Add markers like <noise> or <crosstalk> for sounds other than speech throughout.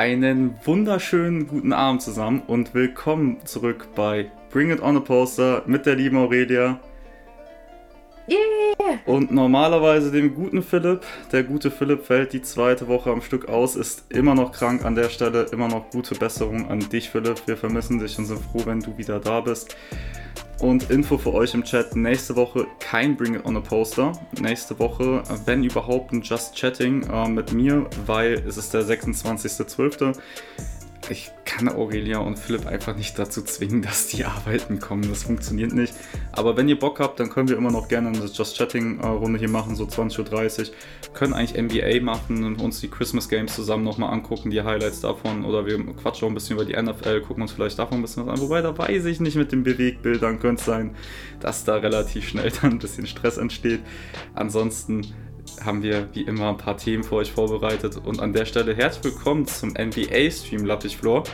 Einen wunderschönen guten Abend zusammen und willkommen zurück bei Bring It On a Poster mit der lieben Aurelia. Und normalerweise dem guten Philipp. Der gute Philipp fällt die zweite Woche am Stück aus, ist immer noch krank an der Stelle. Immer noch gute Besserung an dich, Philipp. Wir vermissen dich und sind froh, wenn du wieder da bist. Und Info für euch im Chat: nächste Woche kein Bring It On a Poster. Nächste Woche, wenn überhaupt, ein Just Chatting äh, mit mir, weil es ist der 26.12 ich kann Aurelia und Philipp einfach nicht dazu zwingen, <laughs> dass die arbeiten kommen. Das funktioniert nicht. Aber wenn ihr Bock habt, dann können wir immer noch gerne eine Just Chatting-Runde hier machen, so 20.30 Uhr. Können eigentlich NBA machen und uns die Christmas Games zusammen nochmal angucken, die Highlights davon. Oder wir quatschen auch ein bisschen über die NFL, gucken uns vielleicht davon ein bisschen was an. Wobei, da weiß ich nicht mit den Bewegbildern, könnte es sein, dass da relativ schnell <laughs> dann ein bisschen Stress entsteht. Ansonsten haben wir wie immer ein paar Themen für euch vorbereitet. Und an der Stelle herzlich willkommen zum NBA-Stream Lappichfloor.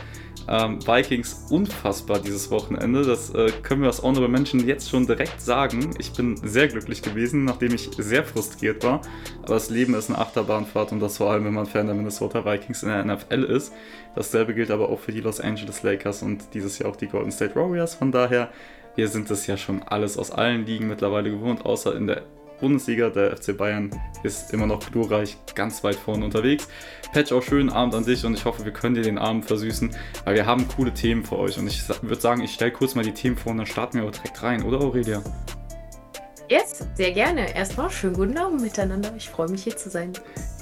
Ähm, Vikings unfassbar dieses Wochenende. Das äh, können wir als Honorable Menschen jetzt schon direkt sagen. Ich bin sehr glücklich gewesen, nachdem ich sehr frustriert war. Aber das Leben ist eine Achterbahnfahrt und das vor allem, wenn man Fan der Minnesota Vikings in der NFL ist. Dasselbe gilt aber auch für die Los Angeles Lakers und dieses Jahr auch die Golden State Warriors. Von daher, wir sind das ja schon alles aus allen Ligen mittlerweile gewohnt, außer in der Bundesliga. Der FC Bayern ist immer noch glorreich ganz weit vorne unterwegs. Patch, auch schönen Abend an dich und ich hoffe, wir können dir den Abend versüßen, weil wir haben coole Themen für euch. Und ich würde sagen, ich stelle kurz mal die Themen vor und dann starten wir auch direkt rein, oder Aurelia? Yes, sehr gerne. Erstmal schönen guten Abend miteinander. Ich freue mich hier zu sein.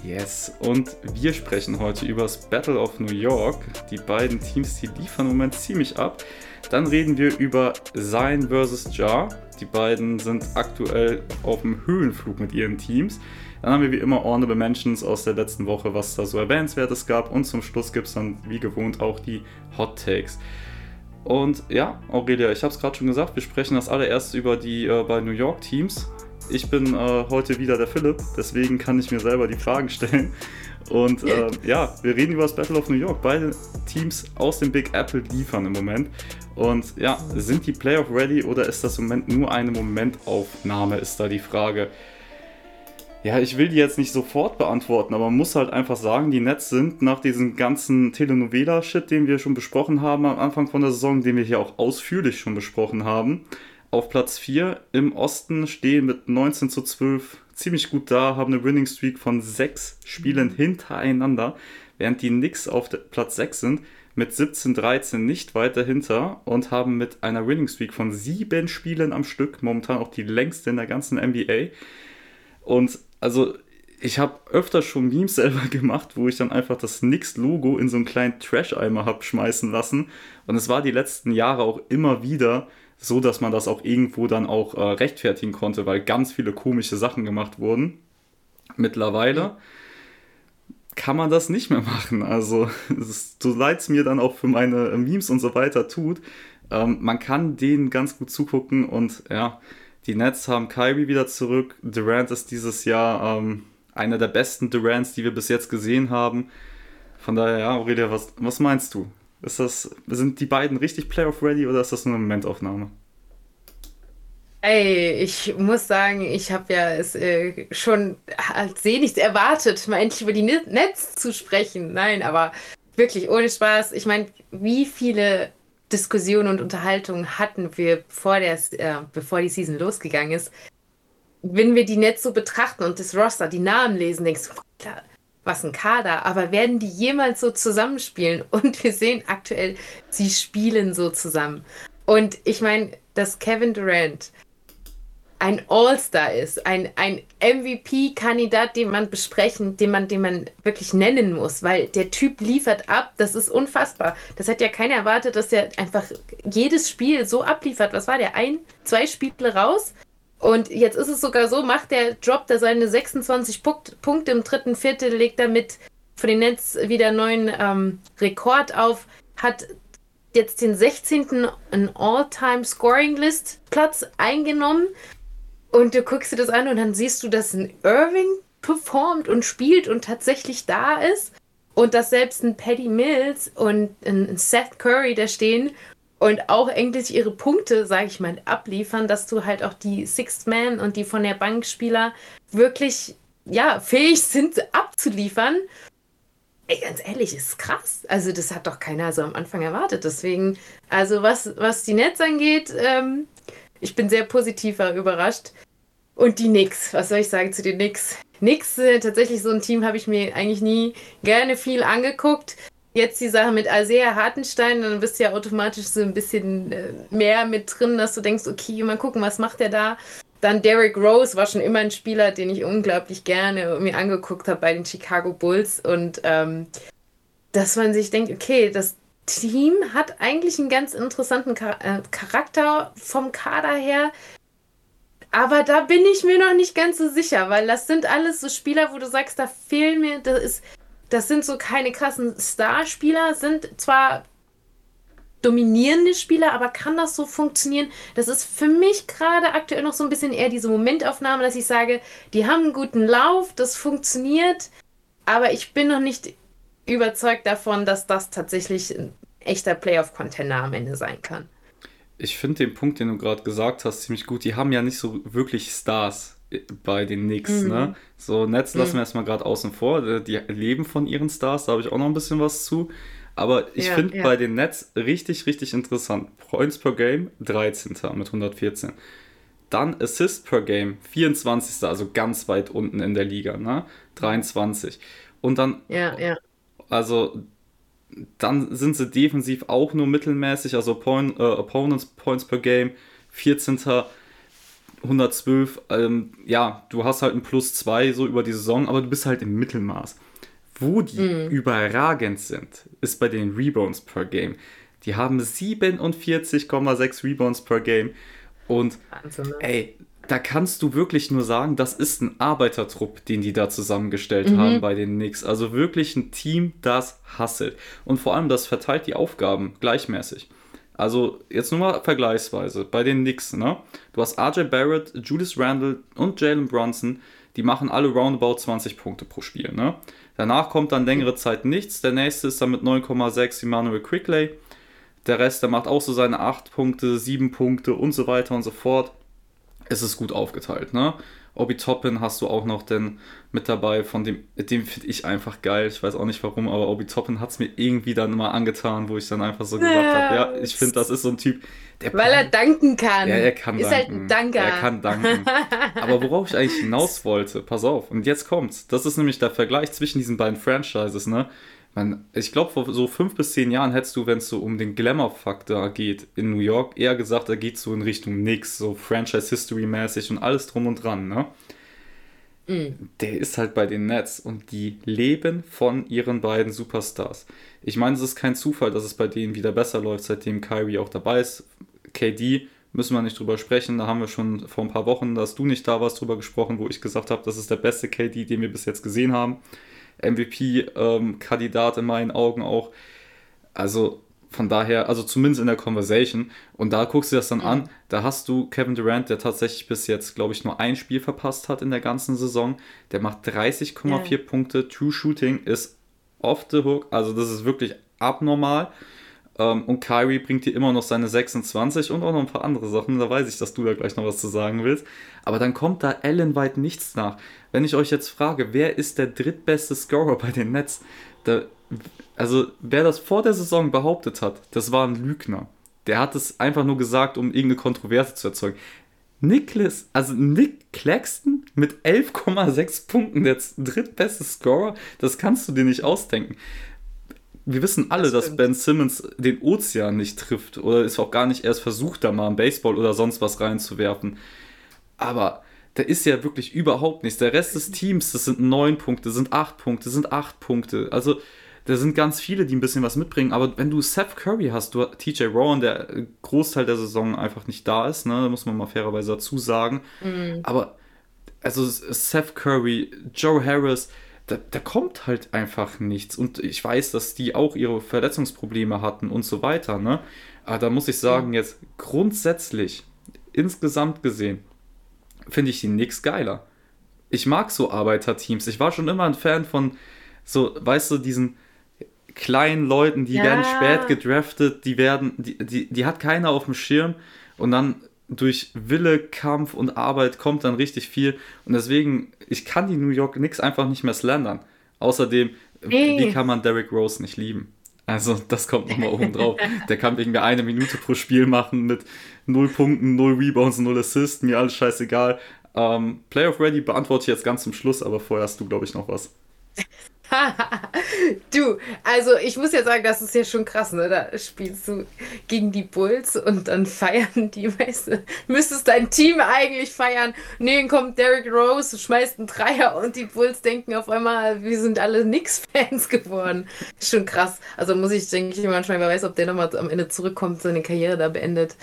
Yes, und wir sprechen heute über das Battle of New York. Die beiden Teams, die liefern im Moment ziemlich ab. Dann reden wir über Sein vs. Jar. Die beiden sind aktuell auf dem Höhenflug mit ihren Teams. Dann haben wir wie immer Honorable Mentions aus der letzten Woche, was da so erwähnenswertes gab. Und zum Schluss gibt es dann wie gewohnt auch die Hot Takes. Und ja, Aurelia, ich habe es gerade schon gesagt, wir sprechen das allererst über die äh, bei New York Teams. Ich bin äh, heute wieder der Philipp, deswegen kann ich mir selber die Fragen stellen. Und äh, <laughs> ja, wir reden über das Battle of New York. Beide Teams aus dem Big Apple liefern im Moment. Und ja, sind die Playoff ready oder ist das im Moment nur eine Momentaufnahme, ist da die Frage. Ja, ich will die jetzt nicht sofort beantworten, aber man muss halt einfach sagen, die Nets sind nach diesem ganzen Telenovela-Shit, den wir schon besprochen haben am Anfang von der Saison, den wir hier auch ausführlich schon besprochen haben, auf Platz 4 im Osten stehen mit 19 zu 12 ziemlich gut da, haben eine Winning Streak von 6 Spielen hintereinander, während die Knicks auf Platz 6 sind mit 17-13 nicht weiter hinter und haben mit einer Winning Streak von 7 Spielen am Stück, momentan auch die längste in der ganzen NBA. Und also ich habe öfter schon Memes <laughs> selber gemacht, wo ich dann einfach das Knicks-Logo in so einen kleinen Trash-Eimer habe schmeißen lassen. Und es war die letzten Jahre auch immer wieder so, dass man das auch irgendwo dann auch äh, rechtfertigen konnte, weil ganz viele komische Sachen gemacht wurden. Mittlerweile kann man das nicht mehr machen. Also, <laughs> ist, so leid es mir dann auch für meine Memes und so weiter tut, ähm, man kann denen ganz gut zugucken und ja, die Nets haben Kyrie wieder zurück. Durant ist dieses Jahr ähm, einer der besten Durants, die wir bis jetzt gesehen haben. Von daher, ja, Aurelia, was, was meinst du? Ist das, sind die beiden richtig Playoff-ready oder ist das nur eine Momentaufnahme? Ey, ich muss sagen, ich habe ja es äh, schon als sehnlichst erwartet, mal endlich über die Netz zu sprechen. Nein, aber wirklich ohne Spaß. Ich meine, wie viele Diskussionen und Unterhaltungen hatten wir, bevor, der, äh, bevor die Season losgegangen ist? Wenn wir die Netz so betrachten und das Roster, die Namen lesen, denkst du, klar, was ein Kader, aber werden die jemals so zusammenspielen? <laughs> Und wir sehen aktuell, sie spielen so zusammen. Und ich meine, dass Kevin Durant ein All-Star ist, ein, ein MVP-Kandidat, den man besprechen, den man, den man wirklich nennen muss, weil der Typ liefert ab, das ist unfassbar. Das hat ja keiner erwartet, dass er einfach jedes Spiel so abliefert. Was war der? Ein, zwei Spiele raus und jetzt ist es sogar so, macht der Drop da seine 26 Punkte im dritten Viertel, legt damit für den Netz wieder neuen ähm, Rekord auf, hat jetzt den 16. All-Time-Scoring-List-Platz eingenommen. Und du guckst dir das an und dann siehst du, dass ein Irving performt und spielt und tatsächlich da ist. Und dass selbst ein Paddy Mills und ein Seth Curry da stehen und auch eigentlich ihre Punkte, sage ich mal, abliefern, dass du halt auch die Sixth Man und die von der Bankspieler wirklich ja, fähig sind abzuliefern. ey, ganz ehrlich, ist krass. Also das hat doch keiner so am Anfang erwartet. Deswegen, also was, was die Nets angeht, ähm, ich bin sehr positiv überrascht. Und die Knicks, was soll ich sagen zu den Knicks? Knicks, äh, tatsächlich so ein Team habe ich mir eigentlich nie gerne viel angeguckt. Jetzt die Sache mit Alsea Hartenstein, dann bist du ja automatisch so ein bisschen äh, mehr mit drin, dass du denkst, okay, mal gucken, was macht der da? Dann Derrick Rose war schon immer ein Spieler, den ich unglaublich gerne mir angeguckt habe bei den Chicago Bulls. Und ähm, dass man sich denkt, okay, das Team hat eigentlich einen ganz interessanten äh, Charakter vom Kader her. Aber da bin ich mir noch nicht ganz so sicher, weil das sind alles so Spieler, wo du sagst, da fehlen mir, das ist, das sind so keine krassen Starspieler, sind zwar dominierende Spieler, aber kann das so funktionieren? Das ist für mich gerade aktuell noch so ein bisschen eher diese Momentaufnahme, dass ich sage, die haben einen guten Lauf, das funktioniert, aber ich bin noch nicht überzeugt davon, dass das tatsächlich ein echter Playoff-Contender am Ende sein kann. Ich finde den Punkt, den du gerade gesagt hast, ziemlich gut. Die haben ja nicht so wirklich Stars bei den Knicks, mhm. ne? So, Netz lassen mhm. wir erstmal gerade außen vor. Die leben von ihren Stars, da habe ich auch noch ein bisschen was zu. Aber ich ja, finde ja. bei den Nets richtig, richtig interessant. Points per Game 13. mit 114. Dann Assist per Game 24. Also ganz weit unten in der Liga, ne? 23. Und dann, ja, ja. also dann sind sie defensiv auch nur mittelmäßig, also Point, äh, Opponents Points per Game 14. 112, ähm, ja, du hast halt ein Plus 2 so über die Saison, aber du bist halt im Mittelmaß. Wo die mhm. überragend sind, ist bei den Rebounds per Game. Die haben 47,6 Rebounds per Game. Und Wahnsinn, ne? ey, da kannst du wirklich nur sagen, das ist ein Arbeitertrupp, den die da zusammengestellt mhm. haben bei den Knicks. Also wirklich ein Team, das hasselt. Und vor allem, das verteilt die Aufgaben gleichmäßig. Also jetzt nur mal vergleichsweise bei den Knicks, ne? Du hast RJ Barrett, Julius Randle und Jalen Brunson, die machen alle roundabout 20 Punkte pro Spiel, ne? Danach kommt dann längere Zeit nichts. Der nächste ist dann mit 9,6 Emmanuel Quickley. Der Rest, der macht auch so seine 8 Punkte, 7 Punkte und so weiter und so fort. Es ist gut aufgeteilt, ne? Obi Toppin hast du auch noch denn mit dabei, von dem, dem finde ich einfach geil. Ich weiß auch nicht warum, aber Obi Toppin hat es mir irgendwie dann mal angetan, wo ich dann einfach so gesagt ja, habe, ja, ich finde, das ist so ein Typ, der Weil er danken kann. Ja, er kann ist danken. halt ein Danker. Er kann danken. <laughs> aber worauf ich eigentlich hinaus wollte, pass auf, und jetzt kommt's. Das ist nämlich der Vergleich zwischen diesen beiden Franchises, ne? Man, ich glaube, vor so fünf bis zehn Jahren hättest du, wenn es so um den Glamour-Faktor geht in New York, eher gesagt, da geht so in Richtung Nix, so Franchise-History-mäßig und alles drum und dran, ne? Mm. Der ist halt bei den Nets und die leben von ihren beiden Superstars. Ich meine, es ist kein Zufall, dass es bei denen wieder besser läuft, seitdem Kyrie auch dabei ist. KD müssen wir nicht drüber sprechen. Da haben wir schon vor ein paar Wochen, dass du nicht da warst, drüber gesprochen, wo ich gesagt habe, das ist der beste KD, den wir bis jetzt gesehen haben. MVP-Kandidat ähm, in meinen Augen auch. Also von daher, also zumindest in der Conversation. Und da guckst du das dann mhm. an. Da hast du Kevin Durant, der tatsächlich bis jetzt, glaube ich, nur ein Spiel verpasst hat in der ganzen Saison. Der macht 30,4 ja. Punkte. True Shooting ist off the hook. Also das ist wirklich abnormal. Ähm, und Kyrie bringt dir immer noch seine 26 und auch noch ein paar andere Sachen. Da weiß ich, dass du da gleich noch was zu sagen willst. Aber dann kommt da ellenweit nichts nach. Wenn ich euch jetzt frage, wer ist der drittbeste Scorer bei den Nets? Da, also, wer das vor der Saison behauptet hat, das war ein Lügner. Der hat es einfach nur gesagt, um irgendeine Kontroverse zu erzeugen. Nicholas, also Nick Claxton mit 11,6 Punkten, der drittbeste Scorer, das kannst du dir nicht ausdenken wir wissen alle, das dass Ben Simmons den Ozean nicht trifft oder ist auch gar nicht erst versucht, da mal einen Baseball oder sonst was reinzuwerfen. Aber da ist ja wirklich überhaupt nichts. Der Rest des Teams, das sind neun Punkte, sind acht Punkte, sind acht Punkte. Also da sind ganz viele, die ein bisschen was mitbringen. Aber wenn du Seth Curry hast, du TJ Rowan, der Großteil der Saison einfach nicht da ist, ne, muss man mal fairerweise dazu sagen. Mhm. Aber also Seth Curry, Joe Harris, da, da kommt halt einfach nichts. Und ich weiß, dass die auch ihre Verletzungsprobleme hatten und so weiter. Ne? Aber da muss ich sagen, jetzt grundsätzlich, insgesamt gesehen, finde ich die nix geiler. Ich mag so Arbeiterteams. Ich war schon immer ein Fan von so, weißt du, diesen kleinen Leuten, die ja. werden spät gedraftet, die werden, die, die, die hat keiner auf dem Schirm und dann durch Wille, Kampf und Arbeit kommt dann richtig viel. Und deswegen, ich kann die New York Knicks einfach nicht mehr slandern. Außerdem, nee. wie kann man Derrick Rose nicht lieben? Also, das kommt nochmal oben drauf. <laughs> Der kann wegen mir eine Minute pro Spiel machen mit 0 Punkten, 0 Rebounds, 0 Assists, mir alles scheißegal. Ähm, Playoff Ready beantworte ich jetzt ganz zum Schluss, aber vorher hast du, glaube ich, noch was. <laughs> <laughs> du, also ich muss ja sagen, das ist ja schon krass, ne? Da spielst du gegen die Bulls und dann <laughs> feiern die, du, müsstest dein Team eigentlich feiern. Nee, dann kommt Derrick Rose, schmeißt einen Dreier und die Bulls denken auf einmal, wir sind alle Knicks-Fans <laughs> geworden. Schon krass. Also muss ich, denke ich manchmal, wer weiß, ob der nochmal am Ende zurückkommt, seine Karriere da beendet.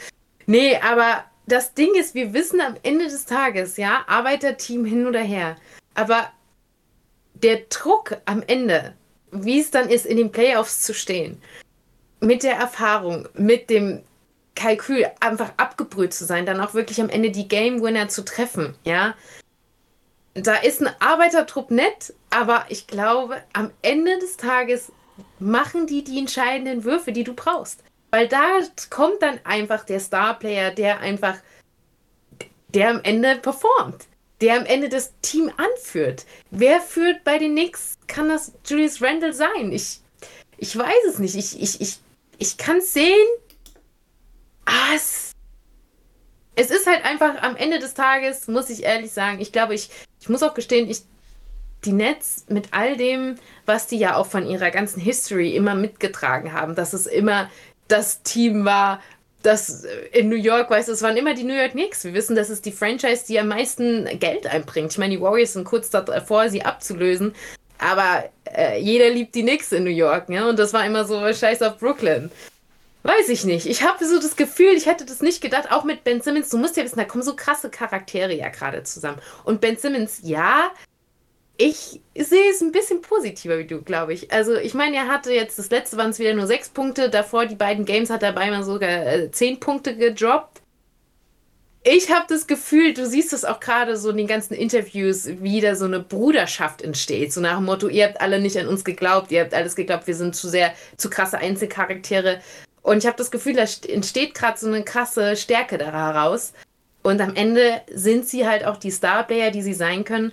Nee, aber das Ding ist, wir wissen am Ende des Tages, ja, Arbeiterteam hin oder her. Aber der Druck am Ende, wie es dann ist, in den Playoffs zu stehen, mit der Erfahrung, mit dem Kalkül einfach abgebrüht zu sein, dann auch wirklich am Ende die Game Winner zu treffen, ja. Da ist ein Arbeitertrupp nett, aber ich glaube, am Ende des Tages machen die die entscheidenden Würfe, die du brauchst. Weil da kommt dann einfach der Starplayer, der einfach, der am Ende performt der am Ende das Team anführt. Wer führt bei den Knicks? Kann das Julius Randle sein? Ich, ich weiß es nicht. Ich, ich, ich, ich kann es sehen. Ah, es, es ist halt einfach am Ende des Tages, muss ich ehrlich sagen, ich glaube, ich, ich muss auch gestehen, ich, die Nets mit all dem, was die ja auch von ihrer ganzen History immer mitgetragen haben, dass es immer das Team war, das in New York, weißt du, es waren immer die New York Knicks. Wir wissen, das ist die Franchise, die am meisten Geld einbringt. Ich meine, die Warriors sind kurz davor, sie abzulösen. Aber äh, jeder liebt die Knicks in New York, ja. Und das war immer so Scheiß auf Brooklyn. Weiß ich nicht. Ich habe so das Gefühl, ich hätte das nicht gedacht, auch mit Ben Simmons. Du musst ja wissen, da kommen so krasse Charaktere ja gerade zusammen. Und Ben Simmons, ja, ich sehe es ein bisschen positiver wie du, glaube ich. Also, ich meine, er hatte jetzt, das letzte waren es wieder nur sechs Punkte. Davor, die beiden Games, hat er beinahe sogar äh, zehn Punkte gedroppt. Ich habe das Gefühl, du siehst es auch gerade so in den ganzen Interviews, wie da so eine Bruderschaft entsteht. So nach dem Motto, ihr habt alle nicht an uns geglaubt, ihr habt alles geglaubt, wir sind zu sehr, zu krasse Einzelcharaktere. Und ich habe das Gefühl, da entsteht gerade so eine krasse Stärke daraus. Und am Ende sind sie halt auch die Starplayer, die sie sein können.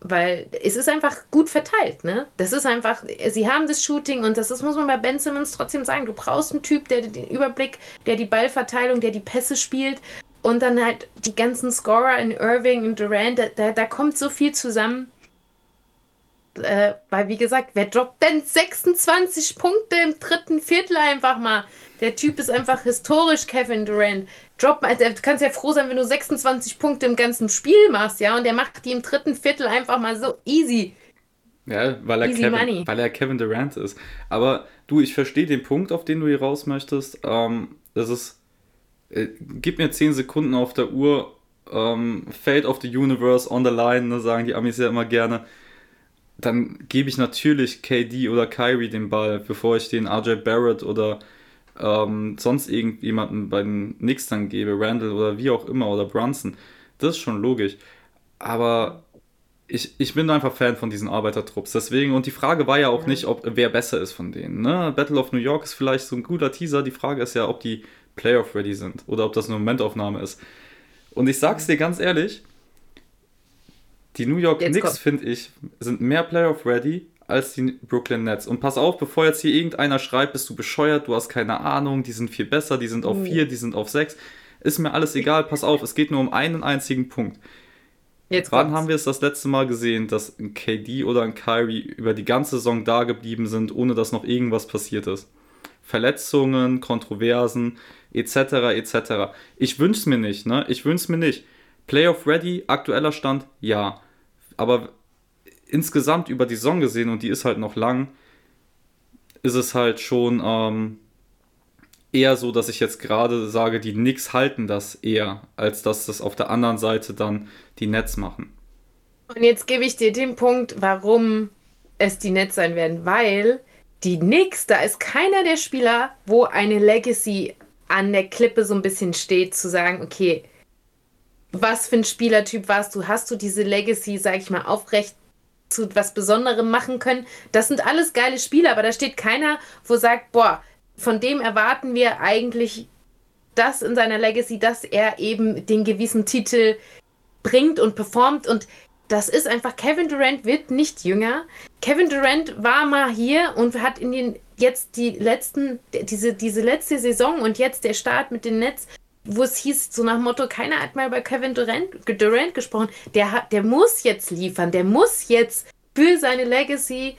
Weil es ist einfach gut verteilt, ne? Das ist einfach, sie haben das Shooting und das ist, muss man bei Ben Simmons trotzdem sagen. Du brauchst einen Typ, der den Überblick, der die Ballverteilung, der die Pässe spielt und dann halt die ganzen Scorer in Irving und Durant, da, da, da kommt so viel zusammen. Äh, weil, wie gesagt, wer droppt denn 26 Punkte im dritten Viertel einfach mal? Der Typ ist einfach historisch, Kevin Durant. Drop, du kannst ja froh sein, wenn du 26 Punkte im ganzen Spiel machst, ja, und der macht die im dritten Viertel einfach mal so easy. Ja, weil er, Kevin, weil er Kevin Durant ist. Aber du, ich verstehe den Punkt, auf den du hier raus möchtest. Ähm, das ist, äh, gib mir 10 Sekunden auf der Uhr, ähm, Fate of the Universe on the line, ne, sagen die Amis ja immer gerne. Dann gebe ich natürlich KD oder Kyrie den Ball, bevor ich den RJ Barrett oder ähm, sonst irgendjemanden bei den Knicks dann gebe, Randall oder wie auch immer oder Brunson. Das ist schon logisch. Aber ich, ich bin einfach Fan von diesen Arbeitertrupps. Deswegen, und die Frage war ja auch nicht, ob wer besser ist von denen. Ne? Battle of New York ist vielleicht so ein guter Teaser. Die Frage ist ja, ob die Playoff-ready sind oder ob das eine Momentaufnahme ist. Und ich sag's dir ganz ehrlich, die New York Jetzt Knicks, finde ich, sind mehr Playoff-ready als die Brooklyn Nets. Und pass auf, bevor jetzt hier irgendeiner schreibt, bist du bescheuert, du hast keine Ahnung, die sind viel besser, die sind auf 4, die sind auf 6. Ist mir alles egal, pass auf, es geht nur um einen einzigen Punkt. Jetzt Wann kommt's. haben wir es das letzte Mal gesehen, dass ein KD oder ein Kyrie über die ganze Saison da geblieben sind, ohne dass noch irgendwas passiert ist? Verletzungen, Kontroversen, etc., etc. Ich wünsche es mir nicht, ne? Ich wünsche es mir nicht. Playoff ready, aktueller Stand, ja. Aber insgesamt über die Saison gesehen, und die ist halt noch lang, ist es halt schon ähm, eher so, dass ich jetzt gerade sage, die Knicks halten das eher, als dass das auf der anderen Seite dann die Nets machen. Und jetzt gebe ich dir den Punkt, warum es die Nets sein werden, weil die Knicks, da ist keiner der Spieler, wo eine Legacy an der Klippe so ein bisschen steht, zu sagen, okay, was für ein Spielertyp warst du? Hast du diese Legacy, sag ich mal, aufrecht zu was Besonderem machen können. Das sind alles geile Spiele, aber da steht keiner, wo sagt, boah, von dem erwarten wir eigentlich das in seiner Legacy, dass er eben den gewissen Titel bringt und performt. Und das ist einfach, Kevin Durant wird nicht jünger. Kevin Durant war mal hier und hat in den jetzt die letzten, diese, diese letzte Saison und jetzt der Start mit den Nets, wo es hieß, so nach Motto, keiner hat mal über Kevin Durant, Durant gesprochen. Der, der muss jetzt liefern, der muss jetzt für seine Legacy,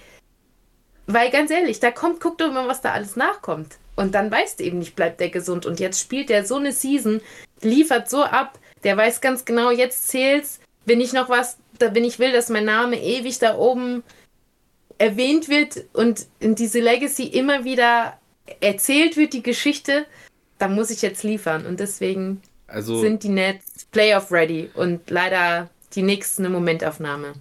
weil ganz ehrlich, da kommt, guck doch mal, was da alles nachkommt. Und dann weißt du eben nicht, bleibt der gesund. Und jetzt spielt der so eine Season, liefert so ab, der weiß ganz genau, jetzt zählt's, wenn ich noch was, wenn ich will, dass mein Name ewig da oben erwähnt wird und in diese Legacy immer wieder erzählt wird, die Geschichte, da muss ich jetzt liefern. Und deswegen also, sind die Nets Playoff ready und leider die nächste Momentaufnahme.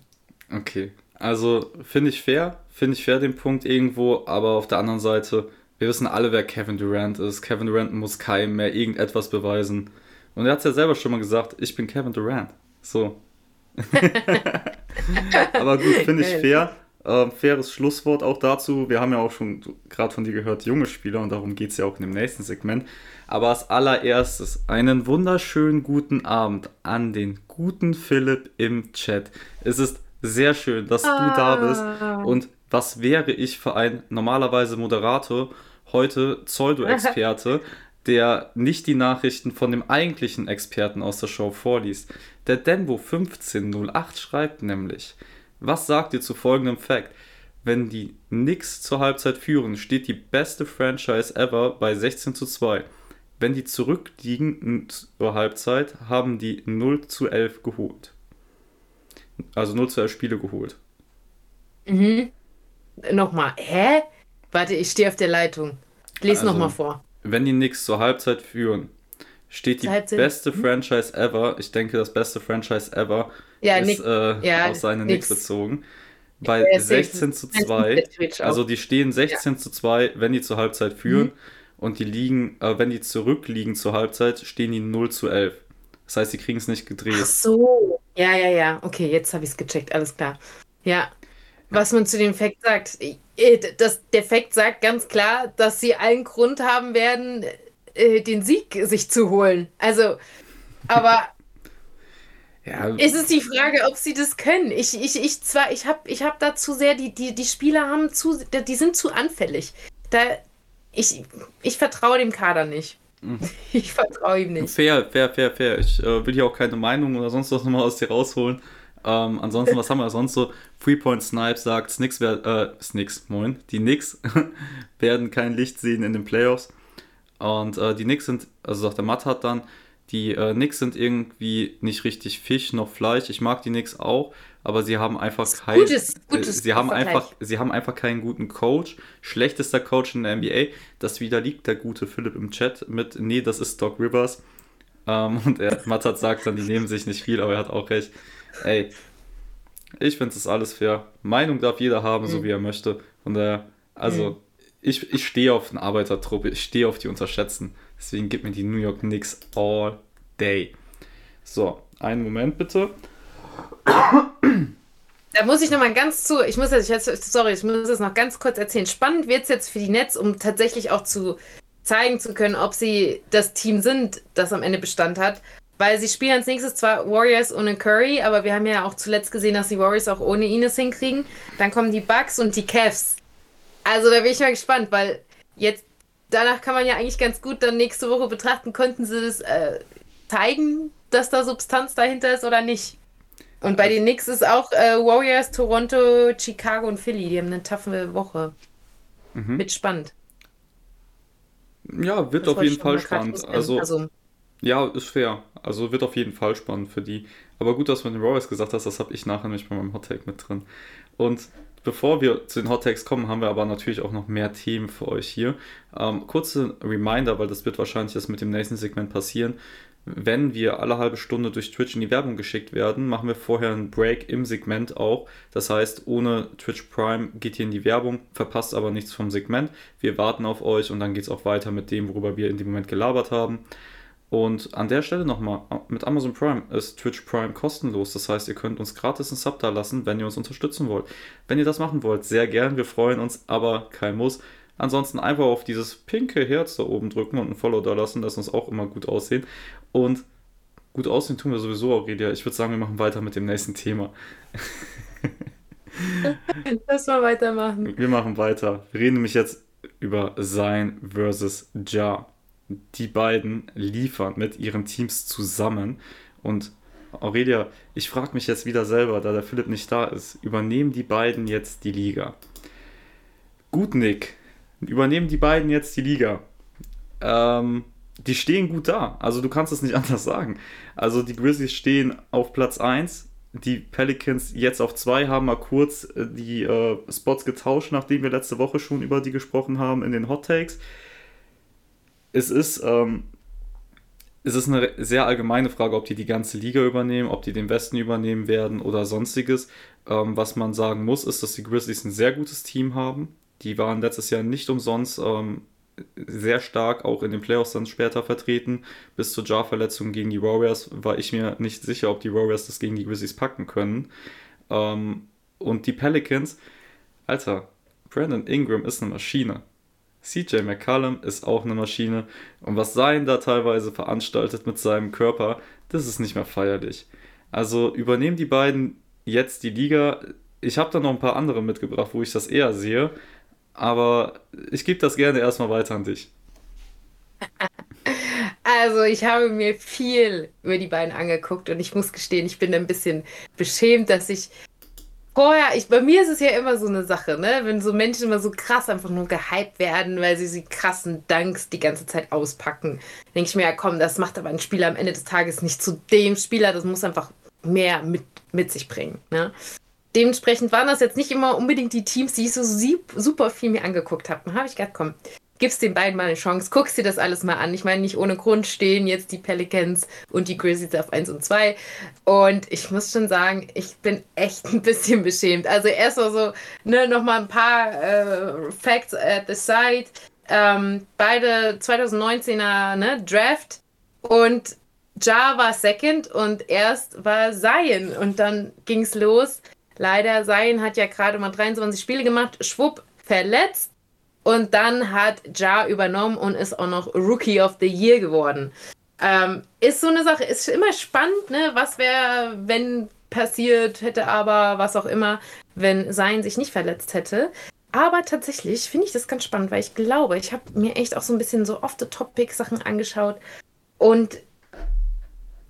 Okay, also finde ich fair, finde ich fair den Punkt irgendwo, aber auf der anderen Seite wir wissen alle, wer Kevin Durant ist. Kevin Durant muss keinem mehr irgendetwas beweisen. Und er hat es ja selber schon mal gesagt, ich bin Kevin Durant. So. <laughs> <laughs> Aber gut, finde ich fair. Äh, faires Schlusswort auch dazu. Wir haben ja auch schon gerade von dir gehört, junge Spieler, und darum geht es ja auch in dem nächsten Segment. Aber als allererstes einen wunderschönen guten Abend an den guten Philipp im Chat. Es ist sehr schön, dass ah. du da bist. Ah. Und was wäre ich für ein normalerweise Moderator heute Pseudo-Experte, <laughs> der nicht die Nachrichten von dem eigentlichen Experten aus der Show vorliest. Der Denbo1508 schreibt nämlich, was sagt ihr zu folgendem Fact? Wenn die Knicks zur Halbzeit führen, steht die beste Franchise ever bei 16 zu 2. Wenn die zurückliegen zur Halbzeit, haben die 0 zu 11 geholt. Also 0 zu 11 Spiele geholt. Mhm. Nochmal, hä? Warte, ich stehe auf der Leitung. Lies also, nochmal vor. Wenn die Knicks zur Halbzeit führen, steht die Halbzeit. beste hm? Franchise ever, ich denke das beste Franchise ever, ja, ist Nick, äh, ja, auf seine Knicks bezogen. Bei ja, 16 zu 2, also die stehen 16 zu 2, wenn die zur Halbzeit führen mhm. und die liegen, äh, wenn die zurückliegen zur Halbzeit, stehen die 0 zu 11. Das heißt, die kriegen es nicht gedreht. Ach so. Ja, ja, ja. Okay, jetzt habe ich es gecheckt. Alles klar. Ja. Was man zu dem Fact sagt. Äh, das, der Fact sagt ganz klar, dass sie allen Grund haben werden, äh, den Sieg sich zu holen. Also, aber <laughs> ja. Es ist die Frage, ob sie das können. Ich, ich, ich zwar, ich habe ich hab da zu sehr, die, die, die Spieler haben zu, die sind zu anfällig. Da, ich, ich vertraue dem Kader nicht. Mhm. <laughs> Ich vertraue ihm nicht. Fair, fair, fair, fair. Ich äh, will hier auch keine Meinung oder sonst was nochmal aus dir rausholen. Ähm, ansonsten, was haben wir sonst so? Freepoint Snipe sagt, Snicks, äh, Snicks, moin, die Knicks <laughs> werden kein Licht sehen in den Playoffs. Und äh, die Knicks sind, also sagt der Matt hat dann, die äh, Knicks sind irgendwie nicht richtig Fisch noch Fleisch. Ich mag die Knicks auch, aber sie haben einfach kein, gutes, gutes sie haben einfach, sie haben einfach keinen guten Coach. Schlechtester Coach in der NBA. Das widerliegt der gute Philipp im Chat mit, nee, das ist Doc Rivers. Ähm, <laughs> und er, Matt hat sagt dann, die nehmen sich nicht viel, aber er hat auch recht. Ey, ich finde es alles fair. Meinung darf jeder haben, mhm. so wie er möchte. Von daher, also, mhm. ich, ich stehe auf eine Arbeitertruppe, ich stehe auf die Unterschätzen. Deswegen gibt mir die New York Knicks all day. So, einen Moment bitte. Da muss ich noch mal ganz zu, ich muss jetzt, sorry, ich muss es noch ganz kurz erzählen. Spannend wird es jetzt für die Nets, um tatsächlich auch zu zeigen zu können, ob sie das Team sind, das am Ende Bestand hat. Weil sie spielen als nächstes zwar Warriors ohne Curry, aber wir haben ja auch zuletzt gesehen, dass die Warriors auch ohne Ines hinkriegen. Dann kommen die Bucks und die Cavs. Also da bin ich mal gespannt, weil jetzt danach kann man ja eigentlich ganz gut dann nächste Woche betrachten, konnten sie das äh, zeigen, dass da Substanz dahinter ist oder nicht. Und bei den Knicks ist auch äh, Warriors, Toronto, Chicago und Philly. Die haben eine taffe Woche. Mhm. Mit spannend. Ja, wird das auf jeden Fall spannend. Also, also ja, ist fair. Also wird auf jeden Fall spannend für die. Aber gut, dass du mit den Warriors gesagt hast, das habe ich nachher nämlich bei meinem Hottake mit drin. Und bevor wir zu den Hottakes kommen, haben wir aber natürlich auch noch mehr Themen für euch hier. Ähm, kurze Reminder, weil das wird wahrscheinlich jetzt mit dem nächsten Segment passieren. Wenn wir alle halbe Stunde durch Twitch in die Werbung geschickt werden, machen wir vorher einen Break im Segment auch. Das heißt, ohne Twitch Prime geht ihr in die Werbung, verpasst aber nichts vom Segment. Wir warten auf euch und dann geht es auch weiter mit dem, worüber wir in dem Moment gelabert haben. Und an der Stelle nochmal, mit Amazon Prime ist Twitch Prime kostenlos. Das heißt, ihr könnt uns gratis einen Sub da lassen, wenn ihr uns unterstützen wollt. Wenn ihr das machen wollt, sehr gern, wir freuen uns, aber kein Muss. Ansonsten einfach auf dieses pinke Herz da oben drücken und ein Follow da lassen, das uns auch immer gut aussehen. Und gut aussehen tun wir sowieso, Aurelia. Ich würde sagen, wir machen weiter mit dem nächsten Thema. <laughs> Lass mal weitermachen. Wir machen weiter. Wir reden nämlich jetzt über Sein versus Ja. Die beiden liefern mit ihren Teams zusammen. Und Aurelia, ich frage mich jetzt wieder selber, da der Philipp nicht da ist, übernehmen die beiden jetzt die Liga? Gut, Nick. Übernehmen die beiden jetzt die Liga? Ähm, die stehen gut da. Also du kannst es nicht <laughs> anders sagen. Also die Grizzlies stehen auf Platz 1. Die Pelicans jetzt auf 2 haben mal kurz äh, die äh, Spots getauscht, nachdem wir letzte Woche schon über die gesprochen haben in den Hot Takes. Es ist, ähm, es ist eine sehr allgemeine Frage, ob die die ganze Liga übernehmen, ob die den Westen übernehmen werden oder sonstiges. Ähm, was man sagen muss, ist, dass die Grizzlies ein sehr gutes Team haben. Die waren letztes Jahr nicht umsonst ähm, sehr stark auch in den Playoffs dann später vertreten. Bis zur Jar-Verletzung gegen die Warriors war ich mir nicht sicher, ob die Warriors das gegen die Grizzlies packen können. Ähm, und die Pelicans, Alter, Brandon Ingram ist eine Maschine. CJ McCallum ist auch eine Maschine. Und was sein da teilweise veranstaltet mit seinem Körper, das ist nicht mehr feierlich. Also übernehmen die beiden jetzt die Liga. Ich habe da noch ein paar andere mitgebracht, wo ich das eher sehe. Aber ich gebe das gerne erstmal weiter an dich. <laughs> Also, ich habe mir viel über die beiden angeguckt und ich muss gestehen, ich bin ein bisschen beschämt, dass ich vorher, ich, bei mir ist es ja immer so eine Sache, ne? Wenn so Menschen immer so krass einfach nur gehypt werden, weil sie die krassen Danks die ganze Zeit auspacken, denke ich mir, ja komm, das macht aber ein Spieler am Ende des Tages nicht zu dem Spieler, das muss einfach mehr mit, mit sich bringen, ne? dementsprechend waren das jetzt nicht immer unbedingt die Teams, die ich so super viel mir angeguckt habe. Dann habe ich gedacht, komm, gibst den beiden mal eine Chance, guckst dir das alles mal an. Ich meine, nicht ohne Grund stehen jetzt die Pelicans und die Grizzlies auf 1 und 2. Und ich muss schon sagen, ich bin echt ein bisschen beschämt. Also erstmal so, ne, nochmal ein paar äh, Facts at the side. Ähm, beide 2019er ne, Draft und Ja war Second und erst war Zion und dann ging es los Leider, Sein hat ja gerade mal 23 Spiele gemacht, schwupp, verletzt. Und dann hat Ja übernommen und ist auch noch Rookie of the Year geworden. Ähm, ist so eine Sache, ist immer spannend, ne? Was wäre, wenn passiert hätte, aber was auch immer, wenn Sein sich nicht verletzt hätte. Aber tatsächlich finde ich das ganz spannend, weil ich glaube, ich habe mir echt auch so ein bisschen so off-the-topic-Sachen angeschaut. Und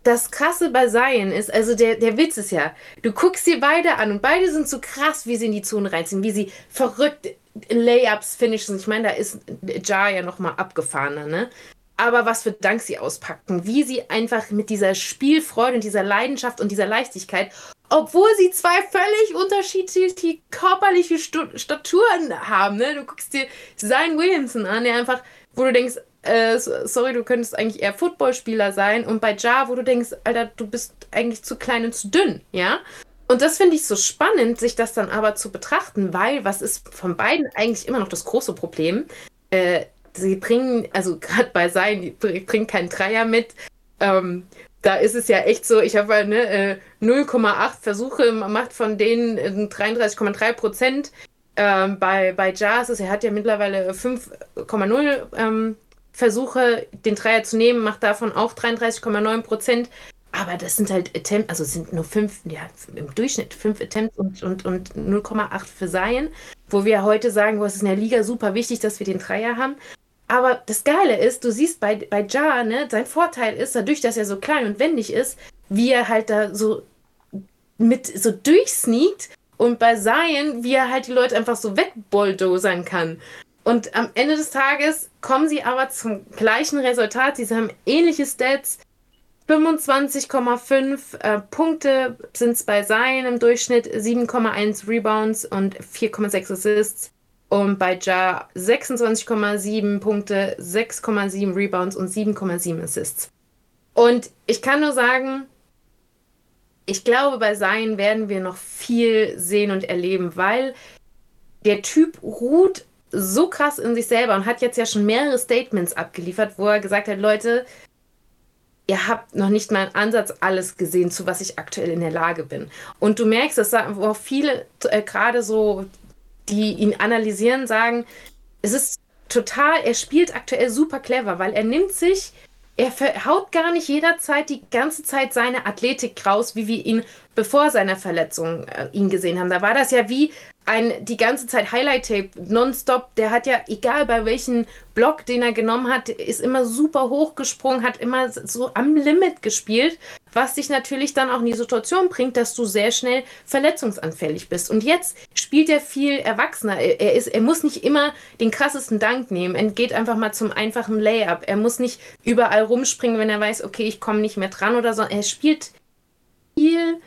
das Krasse bei Zion ist, also der, der Witz ist ja, du guckst dir beide an und beide sind so krass, wie sie in die Zone reinziehen, wie sie verrückt Layups finishen. Ich meine, da ist Jar ja nochmal abgefahrener, ne? Aber was für Dank sie auspacken, wie sie einfach mit dieser Spielfreude und dieser Leidenschaft und dieser Leichtigkeit, obwohl sie zwei völlig unterschiedliche körperliche Staturen haben, ne? Du guckst dir Zion Williamson an, der einfach, wo du denkst, äh, sorry, du könntest eigentlich eher Footballspieler sein. Und bei Ja, wo du denkst, Alter, du bist eigentlich zu klein und zu dünn, ja? Und das finde ich so spannend, sich das dann aber zu betrachten, weil was ist von beiden eigentlich immer noch das große Problem? Äh, sie bringen, also <laughs> gerade bei Sein, die bringen keinen Dreier mit. Ähm, da ist es ja echt so, ich habe ne, 0,8 äh, Versuche, macht von denen 33,3 Prozent. Ähm, bei, bei Jazz ist, er hat ja mittlerweile 5,0 ähm, Versuche, den Dreier zu nehmen, macht davon auch 33,9 Prozent. Aber das sind halt Attempts, also sind nur fünf, ja, im Durchschnitt fünf Attempts und, und, und 0,8 für Seien, wo wir heute sagen, es ist in der Liga super wichtig, dass wir den Dreier haben. Aber das Geile ist, du siehst bei, bei Ja, ne, sein Vorteil ist, dadurch, dass er so klein und wendig ist, wie er halt da so mit so durchsneakt und bei Zion, wie er halt die Leute einfach so wegbulldozern kann. Und am Ende des Tages kommen sie aber zum gleichen Resultat. Sie haben ähnliche Stats. 25,5 äh, Punkte sind es bei Sein im Durchschnitt, 7,1 Rebounds und 4,6 Assists. Und bei Ja 26,7 Punkte, 6,7 Rebounds und 7,7 Assists. Und ich kann nur sagen, ich glaube, bei Sein werden wir noch viel sehen und erleben, weil der Typ ruht so krass in sich selber und hat jetzt ja schon mehrere Statements abgeliefert, wo er gesagt hat, Leute, ihr habt noch nicht mal einen Ansatz alles gesehen, zu was ich aktuell in der Lage bin. Und du merkst, dass auch viele äh, gerade so, die ihn analysieren, sagen, es ist total, er spielt aktuell super clever, weil er nimmt sich er haut gar nicht jederzeit die ganze Zeit seine Athletik raus, wie wir ihn bevor seiner Verletzung äh, ihn gesehen haben. Da war das ja wie ein die ganze Zeit Highlight-Tape, nonstop. Der hat ja, egal bei welchem Block, den er genommen hat, ist immer super hochgesprungen, hat immer so am Limit gespielt, was dich natürlich dann auch in die Situation bringt, dass du sehr schnell verletzungsanfällig bist. Und jetzt spielt er viel erwachsener. Er, ist, er muss nicht immer den krassesten Dank nehmen. Er geht einfach mal zum einfachen Layup. Er muss nicht überall rumspringen, wenn er weiß, okay, ich komme nicht mehr dran oder so. Er spielt viel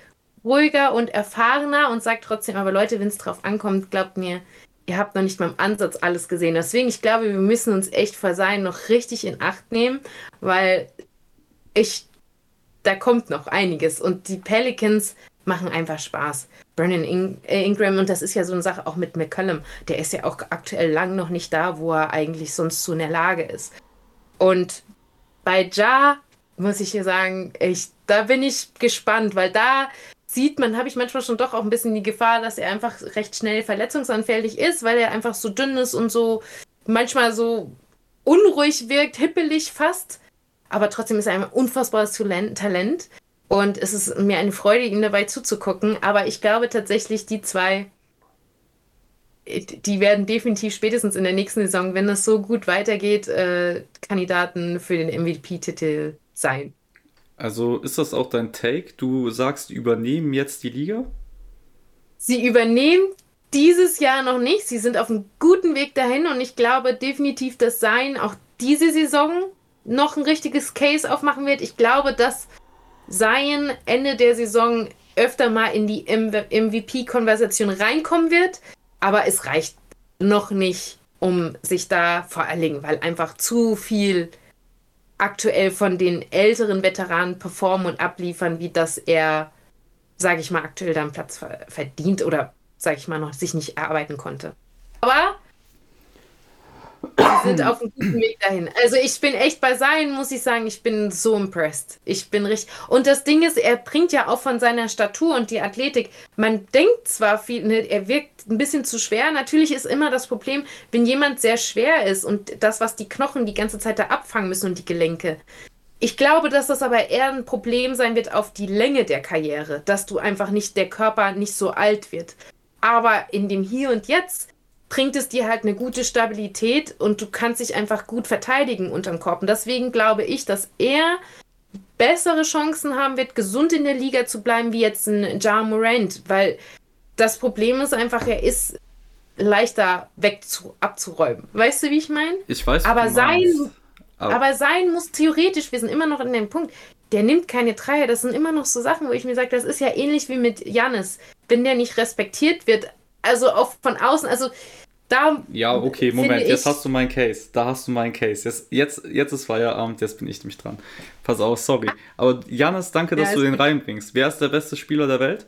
ruhiger und erfahrener und sagt trotzdem, aber Leute, wenn es drauf ankommt, glaubt mir, ihr habt noch nicht mal im Ansatz alles gesehen. Deswegen, ich glaube, wir müssen uns echt vor sein noch richtig in Acht nehmen, weil ich, da kommt noch einiges und die Pelicans machen einfach Spaß. Brennan In äh, Ingram, und das ist ja so eine Sache auch mit McCollum, der ist ja auch aktuell lang noch nicht da, wo er eigentlich sonst zu in der Lage ist. Und bei Ja muss ich hier sagen, ich, da bin ich gespannt, weil da sieht man, habe ich manchmal schon doch auch ein bisschen die Gefahr, dass er einfach recht schnell verletzungsanfällig ist, weil er einfach so dünn ist und so manchmal so unruhig wirkt, hippelig fast. Aber trotzdem ist er ein unfassbares Talent. Und es ist mir eine Freude, ihm dabei zuzugucken. Aber ich glaube tatsächlich, die zwei, die werden definitiv spätestens in der nächsten Saison, wenn es so gut weitergeht, äh, Kandidaten für den MVP-Titel sein. Also ist das auch dein Take? Du sagst, übernehmen jetzt die Liga? Sie übernehmen dieses Jahr noch nicht. Sie sind auf einem guten Weg dahin und ich glaube definitiv, dass Sein auch diese Saison noch ein richtiges Case aufmachen wird. Ich glaube, dass Sein Ende der Saison öfter mal in die MVP-Konversation reinkommen wird, aber es reicht noch nicht, um sich da vor allen Dingen, weil einfach zu viel aktuell von den älteren Veteranen performen und abliefern, wie dass er, sage ich mal, aktuell dann Platz verdient oder, sage ich mal, noch sich nicht erarbeiten konnte. Aber sind auf einem guten Weg dahin. Also ich bin echt bei sein, muss ich sagen, ich bin so impressed. Ich bin richtig. Und das Ding ist, er bringt ja auch von seiner Statur und die Athletik. Man denkt zwar viel, ne, er wirkt ein bisschen zu schwer. Natürlich ist immer das Problem, wenn jemand sehr schwer ist und das, was die Knochen die ganze Zeit da abfangen müssen und die Gelenke. Ich glaube, dass das aber eher ein Problem sein wird auf die Länge der Karriere, dass du einfach nicht, der Körper nicht so alt wird. Aber in dem Hier und Jetzt bringt es dir halt eine gute Stabilität und du kannst dich einfach gut verteidigen unterm Korb. Und deswegen glaube ich, dass er bessere Chancen haben wird, gesund in der Liga zu bleiben, wie jetzt ein Ja Morant, weil das Problem ist einfach, er ist leichter weg zu, abzuräumen. Weißt du, wie ich meine? Ich weiß. Aber sein, aber, aber sein muss theoretisch, wir sind immer noch in dem Punkt, der nimmt keine Dreier. Das sind immer noch so Sachen, wo ich mir sage, das ist ja ähnlich wie mit Jannis. Wenn der nicht respektiert wird, also auch von außen, also da ja, okay, Moment, jetzt hast du meinen Case. Da hast du meinen Case. Jetzt, jetzt, jetzt ist Feierabend, jetzt bin ich nämlich dran. Pass auf, sorry. Aber Janis, danke, dass ja, du den reinbringst. Wer ist der beste Spieler der Welt?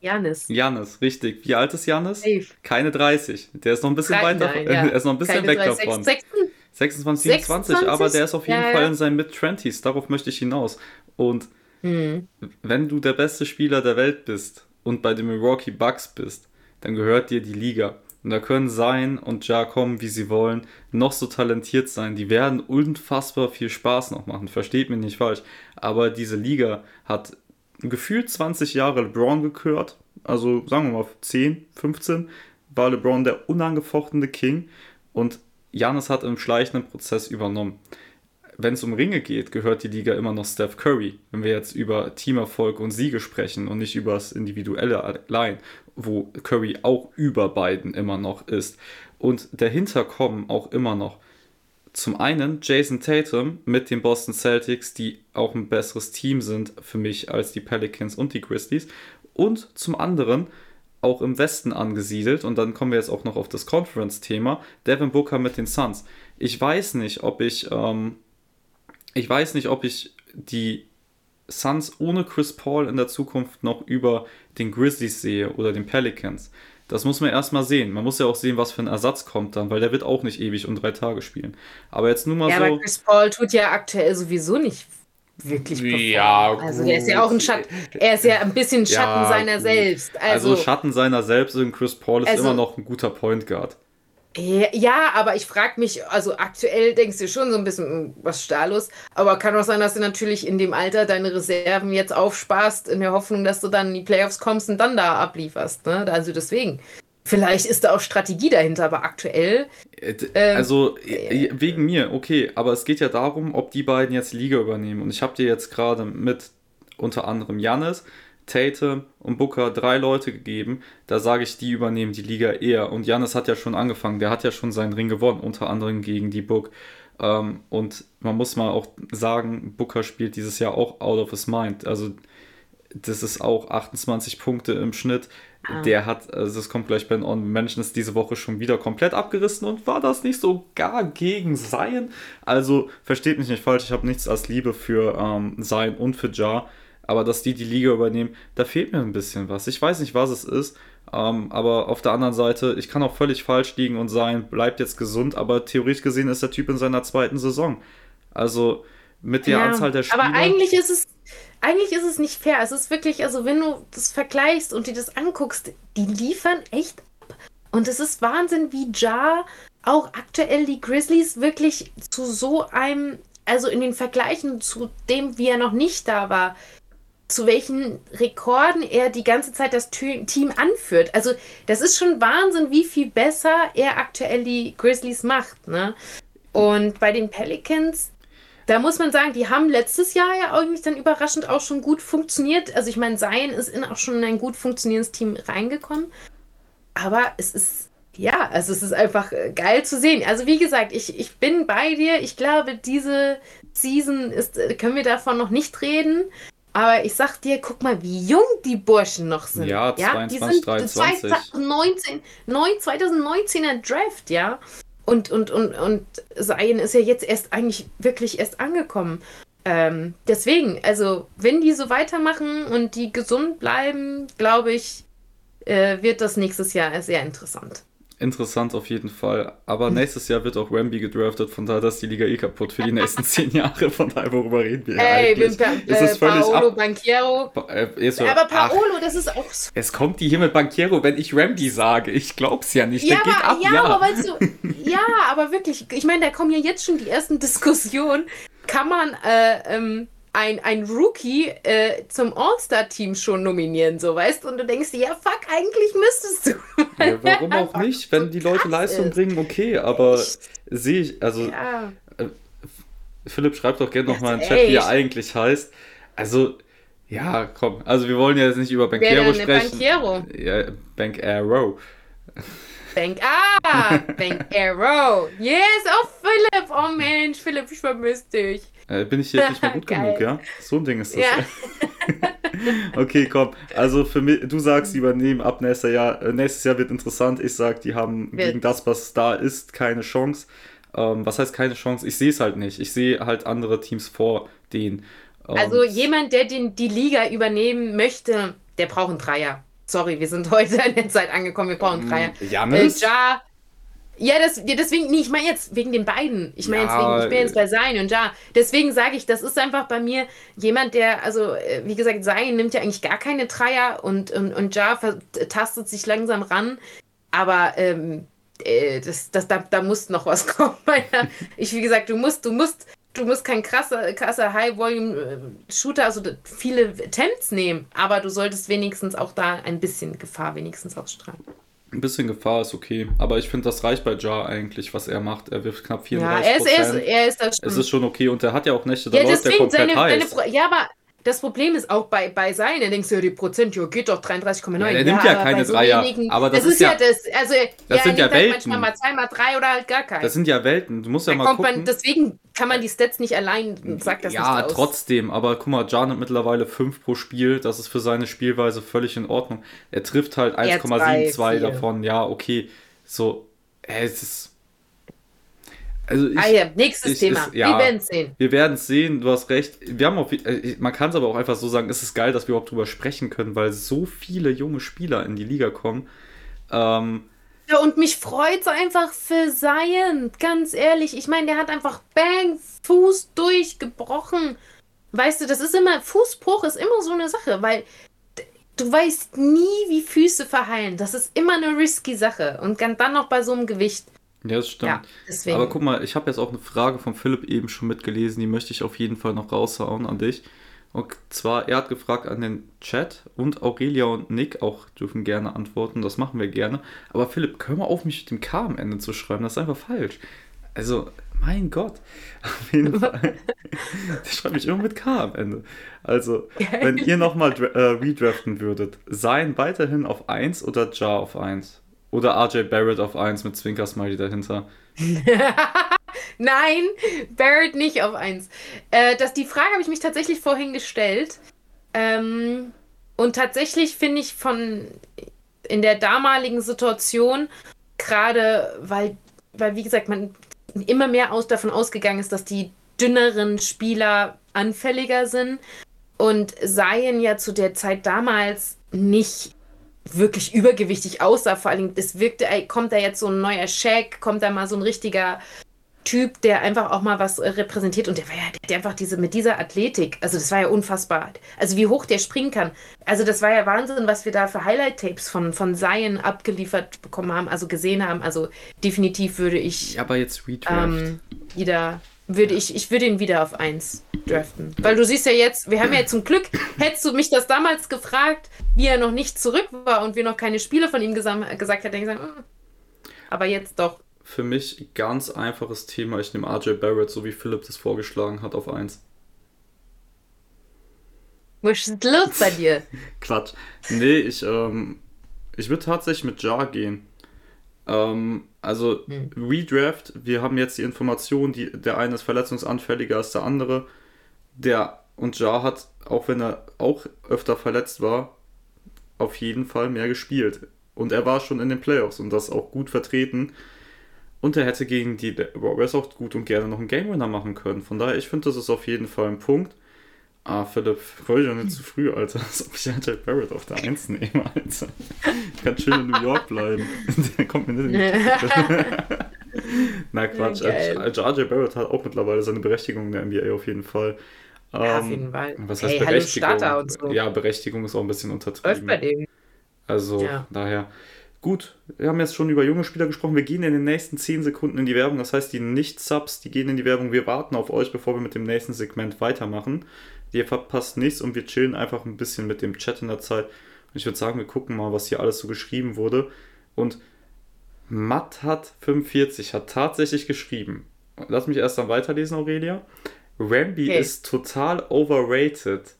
Janis. Janis, richtig. Wie alt ist Janis? Keine 30. Der ist noch ein bisschen Drei, weiter. Nein, ja. <laughs> Er ist noch ein bisschen Keine weg 30, davon. 26, 26, 27, aber der ist auf jeden ja, Fall in seinen Mid-20s. Darauf möchte ich hinaus. Und hm. wenn du der beste Spieler der Welt bist und bei den Milwaukee Bucks bist, dann gehört dir die Liga. Und da können Sein und Ja kommen, wie sie wollen, noch so talentiert sein. Die werden unfassbar viel Spaß noch machen. Versteht mich nicht falsch. Aber diese Liga hat gefühlt 20 Jahre LeBron gekürt. Also sagen wir mal 10, 15 war LeBron der unangefochtene King. Und Janis hat im schleichenden Prozess übernommen. Wenn es um Ringe geht, gehört die Liga immer noch Steph Curry. Wenn wir jetzt über Teamerfolg und Siege sprechen und nicht über das Individuelle allein wo Curry auch über beiden immer noch ist. Und dahinter kommen auch immer noch zum einen Jason Tatum mit den Boston Celtics, die auch ein besseres Team sind für mich als die Pelicans und die Grizzlies. Und zum anderen auch im Westen angesiedelt, und dann kommen wir jetzt auch noch auf das Conference-Thema, Devin Booker mit den Suns. Ich weiß nicht, ob ich, ähm, ich weiß nicht, ob ich die Suns ohne Chris Paul in der Zukunft noch über den Grizzlies sehe oder den Pelicans. Das muss man erstmal sehen. Man muss ja auch sehen, was für ein Ersatz kommt dann, weil der wird auch nicht ewig und drei Tage spielen. Aber jetzt nur mal ja, so. Ja, aber Chris Paul tut ja aktuell sowieso nicht wirklich performen. Ja, gut. Also der ist ja auch ein Schatten. Er ist ja ein bisschen Schatten ja, seiner gut. selbst. Also, also, Schatten seiner selbst und Chris Paul ist also, immer noch ein guter Point Guard. Ja, aber ich frage mich, also aktuell denkst du schon so ein bisschen, hm, was ist da los? Aber kann auch sein, dass du natürlich in dem Alter deine Reserven jetzt aufsparst, in der Hoffnung, dass du dann in die Playoffs kommst und dann da ablieferst. Ne? Also deswegen. Vielleicht ist da auch Strategie dahinter, aber aktuell. Äh, ähm, also äh, wegen mir, okay, aber es geht ja darum, ob die beiden jetzt Liga übernehmen. Und ich habe dir jetzt gerade mit unter anderem Janis, Tate und Booker drei Leute gegeben. Da sage ich, die übernehmen die Liga eher. Und Janis hat ja schon angefangen, der hat ja schon seinen Ring gewonnen, unter anderem gegen die Book. Ähm, und man muss mal auch sagen, Booker spielt dieses Jahr auch out of his mind. Also das ist auch 28 Punkte im Schnitt. Ah. Der hat, also es kommt gleich bei den On Mentions diese Woche schon wieder komplett abgerissen und war das nicht so gar gegen Zion. Also versteht mich nicht falsch, ich habe nichts als Liebe für ähm, Zion und für Jar. Aber dass die die Liga übernehmen, da fehlt mir ein bisschen was. Ich weiß nicht, was es ist. Ähm, aber auf der anderen Seite, ich kann auch völlig falsch liegen und sein, bleibt jetzt gesund, aber theoretisch gesehen ist der Typ in seiner zweiten Saison. Also mit der ja, Anzahl der Spieler. Aber eigentlich ist es eigentlich ist es nicht fair. Es ist wirklich, also wenn du das vergleichst und dir das anguckst, die liefern echt ab. Und es ist Wahnsinn, wie Jar auch aktuell die Grizzlies wirklich zu so einem, also in den Vergleichen zu dem, wie er noch nicht da war, zu welchen Rekorden er die ganze Zeit das Team anführt. Also das ist schon Wahnsinn, wie viel besser er aktuell die Grizzlies macht. Ne? Und bei den Pelicans, da muss man sagen, die haben letztes Jahr ja irgendwie dann überraschend auch schon gut funktioniert. Also ich meine, Zion ist in auch schon ein gut funktionierendes Team reingekommen. Aber es ist, ja, also es ist einfach äh, geil zu sehen. Also wie gesagt, ich, ich bin bei dir. Ich glaube, diese Season ist, äh, können wir davon noch nicht reden. Aber ich sag dir, guck mal, wie jung die Burschen noch sind. Ja, 22, ja? die sind 23. 2019, 2019er Draft, ja. Und, und, und, und Zion ist ja jetzt erst eigentlich wirklich erst angekommen. Ähm, deswegen, also, wenn die so weitermachen und die gesund bleiben, glaube ich, äh, wird das nächstes Jahr sehr interessant interessant auf jeden Fall. Aber nächstes Jahr wird auch Wemby gedraftet, von daher ist die Liga eh kaputt für die nächsten <laughs> zehn Jahre. Von daher, worüber reden wir Ey, eigentlich? Pa ist es völlig Paolo ab Banquiero. Pa äh, so, aber Paolo, ach, das ist auch so. Es kommt die hier mit Banquiero, wenn ich Wemby sage. Ich glaub's ja nicht. Ja, Der aber, geht ab, ja, ja. aber weißt du, <laughs> ja, aber wirklich, ich meine, da kommen ja jetzt schon die ersten Diskussionen. Kann man, äh, ähm, ein, ein Rookie äh, zum All-Star-Team schon nominieren, so weißt du? Und du denkst dir, ja, fuck, eigentlich müsstest du. Ja, warum auch nicht? Wenn die Leute Leistung ist. bringen, okay, aber sehe ich, also ja. äh, Philipp, schreibt doch gerne nochmal in den Chat, wie er eigentlich heißt. Also, ja, komm, also wir wollen ja jetzt nicht über Banquero sprechen. Banquero? Ja, Bank Arrow. Bank, ah, Bank <laughs> Arrow. Yes, oh Philipp, oh Mensch, Philipp, ich vermisse dich. Äh, bin ich jetzt nicht mehr <laughs> gut genug, ja? So ein Ding ist das. Ja. <laughs> okay, komm. Also für mich, du sagst, die übernehmen ab nächstes Jahr. Äh, nächstes Jahr wird interessant. Ich sag, die haben wird. gegen das, was da ist, keine Chance. Ähm, was heißt keine Chance? Ich sehe es halt nicht. Ich sehe halt andere Teams vor denen. Ähm, also jemand, der den, die Liga übernehmen möchte, der braucht einen Dreier. Sorry, wir sind <laughs> heute in der Zeit angekommen, wir brauchen einen Dreier. Janis? Äh, ja, ja, das, ja, deswegen, nee, ich meine jetzt wegen den beiden. Ich meine ja, jetzt wegen, ich bin jetzt bei Sein und Ja. Deswegen sage ich, das ist einfach bei mir jemand, der, also, äh, wie gesagt, Sein nimmt ja eigentlich gar keine Dreier und, und, und Ja tastet sich langsam ran. Aber ähm, äh, das, das, da, da muss noch was <laughs> kommen. ich, wie gesagt, du musst, du musst, du musst kein krasser, krasser High-Volume-Shooter, also viele Attempts nehmen, aber du solltest wenigstens auch da ein bisschen Gefahr wenigstens ausstrahlen. Ein bisschen Gefahr ist okay, aber ich finde, das reicht bei Jar eigentlich, was er macht. Er wirft knapp 34 Ja, er ist, er ist, er ist das schon. Es ist schon okay und er hat ja auch Nächte, da ja, läuft er komplett seine, heiß. Seine, ja, aber das Problem ist auch bei, bei sein, da denkst du, ja, die Prozent, ja, geht doch 33,9. Ja, er nimmt ja, ja keine so Dreier. Wenigen, aber das, das ist ja, das, also, das ja, sind ja Welten. manchmal mal zwei, mal drei oder halt gar keinen. Das sind ja Welten. Du musst ja mal gucken. Man, deswegen kann man die Stats nicht allein, sagt das Ja, nicht aus. trotzdem. Aber guck mal, Jan hat mittlerweile 5 pro Spiel. Das ist für seine Spielweise völlig in Ordnung. Er trifft halt 1,72 davon. Ja, okay. So, es ist also ich, ah ja, nächstes ich, Thema. Ist, ja, wir werden es sehen. Wir werden es sehen, du hast recht. Wir haben auch, äh, man kann es aber auch einfach so sagen, es ist geil, dass wir überhaupt drüber sprechen können, weil so viele junge Spieler in die Liga kommen. Ähm, ja, und mich freut es einfach für Zion, ganz ehrlich. Ich meine, der hat einfach Bang, Fuß durchgebrochen. Weißt du, das ist immer, Fußbruch ist immer so eine Sache, weil du weißt nie, wie Füße verheilen. Das ist immer eine risky Sache. Und dann noch bei so einem Gewicht. Ja, das stimmt. Ja, Aber guck mal, ich habe jetzt auch eine Frage von Philipp eben schon mitgelesen, die möchte ich auf jeden Fall noch raushauen an dich. Und zwar, er hat gefragt an den Chat und Aurelia und Nick auch dürfen gerne antworten, das machen wir gerne. Aber Philipp, hör mal auf, mich mit dem K am Ende zu schreiben, das ist einfach falsch. Also, mein Gott, <laughs> auf jeden <laughs> Fall. Der schreibt mich immer mit K am Ende. Also, wenn ihr nochmal äh, redraften würdet, seien weiterhin auf 1 oder Jar auf 1? Oder RJ Barrett auf 1 mit Zwinker-Smiley dahinter. <laughs> Nein, Barrett nicht auf 1. Äh, die Frage habe ich mich tatsächlich vorhin gestellt. Ähm, und tatsächlich finde ich von in der damaligen Situation, gerade weil, weil, wie gesagt, man immer mehr aus, davon ausgegangen ist, dass die dünneren Spieler anfälliger sind und seien ja zu der Zeit damals nicht wirklich übergewichtig aussah. Vor allem, es wirkte, kommt da jetzt so ein neuer Shaq, kommt da mal so ein richtiger Typ, der einfach auch mal was äh, repräsentiert und der war ja der einfach diese mit dieser Athletik, also das war ja unfassbar. Also wie hoch der springen kann. Also das war ja Wahnsinn, was wir da für Highlight Tapes von von Zion abgeliefert bekommen haben, also gesehen haben. Also definitiv würde ich aber jetzt Redraft. Ähm, wieder würde ich, ich würde ihn wieder auf 1 draften. Weil du siehst ja jetzt, wir haben ja zum Glück, hättest du mich das damals gefragt, wie er noch nicht zurück war und wir noch keine Spiele von ihm gesagt hätten, ich gesagt, mm. aber jetzt doch. Für mich ganz einfaches Thema. Ich nehme RJ Barrett, so wie Philipp das vorgeschlagen hat, auf 1. Was ist los bei dir? <laughs> Quatsch. Nee, ich, ähm, ich würde tatsächlich mit Jar gehen. Ähm, also hm. Redraft, wir haben jetzt die Information, die, der eine ist verletzungsanfälliger als der andere. Der und Ja hat, auch wenn er auch öfter verletzt war, auf jeden Fall mehr gespielt. Und er war schon in den Playoffs und das auch gut vertreten. Und er hätte gegen die Warriors auch gut und gerne noch einen Game Winner machen können. Von daher, ich finde, das ist auf jeden Fall ein Punkt. Ah, Philipp, freu dich nicht zu früh, Alter. <laughs> Als ob ich Jack Barrett auf der 1 nehme, Alter. Ich kann schön in New York bleiben. <laughs> der kommt mir nicht in die <laughs> Na Quatsch. RJ Barrett hat auch mittlerweile seine Berechtigung in der NBA auf jeden Fall. Ja, auf ähm, jeden Fall. Was heißt hey, Berechtigung? so. Ja, Berechtigung ist auch ein bisschen untertrieben. Läuft bei dem. Also, ja. daher. Gut, wir haben jetzt schon über junge Spieler gesprochen. Wir gehen in den nächsten 10 Sekunden in die Werbung. Das heißt, die Nicht-Subs, die gehen in die Werbung. Wir warten auf euch, bevor wir mit dem nächsten Segment weitermachen. Ihr verpasst nichts und wir chillen einfach ein bisschen mit dem Chat in der Zeit. Und ich würde sagen, wir gucken mal, was hier alles so geschrieben wurde. Und Matt hat 45 hat tatsächlich geschrieben. Lass mich erst dann weiterlesen, Aurelia. Rambi okay. ist total overrated.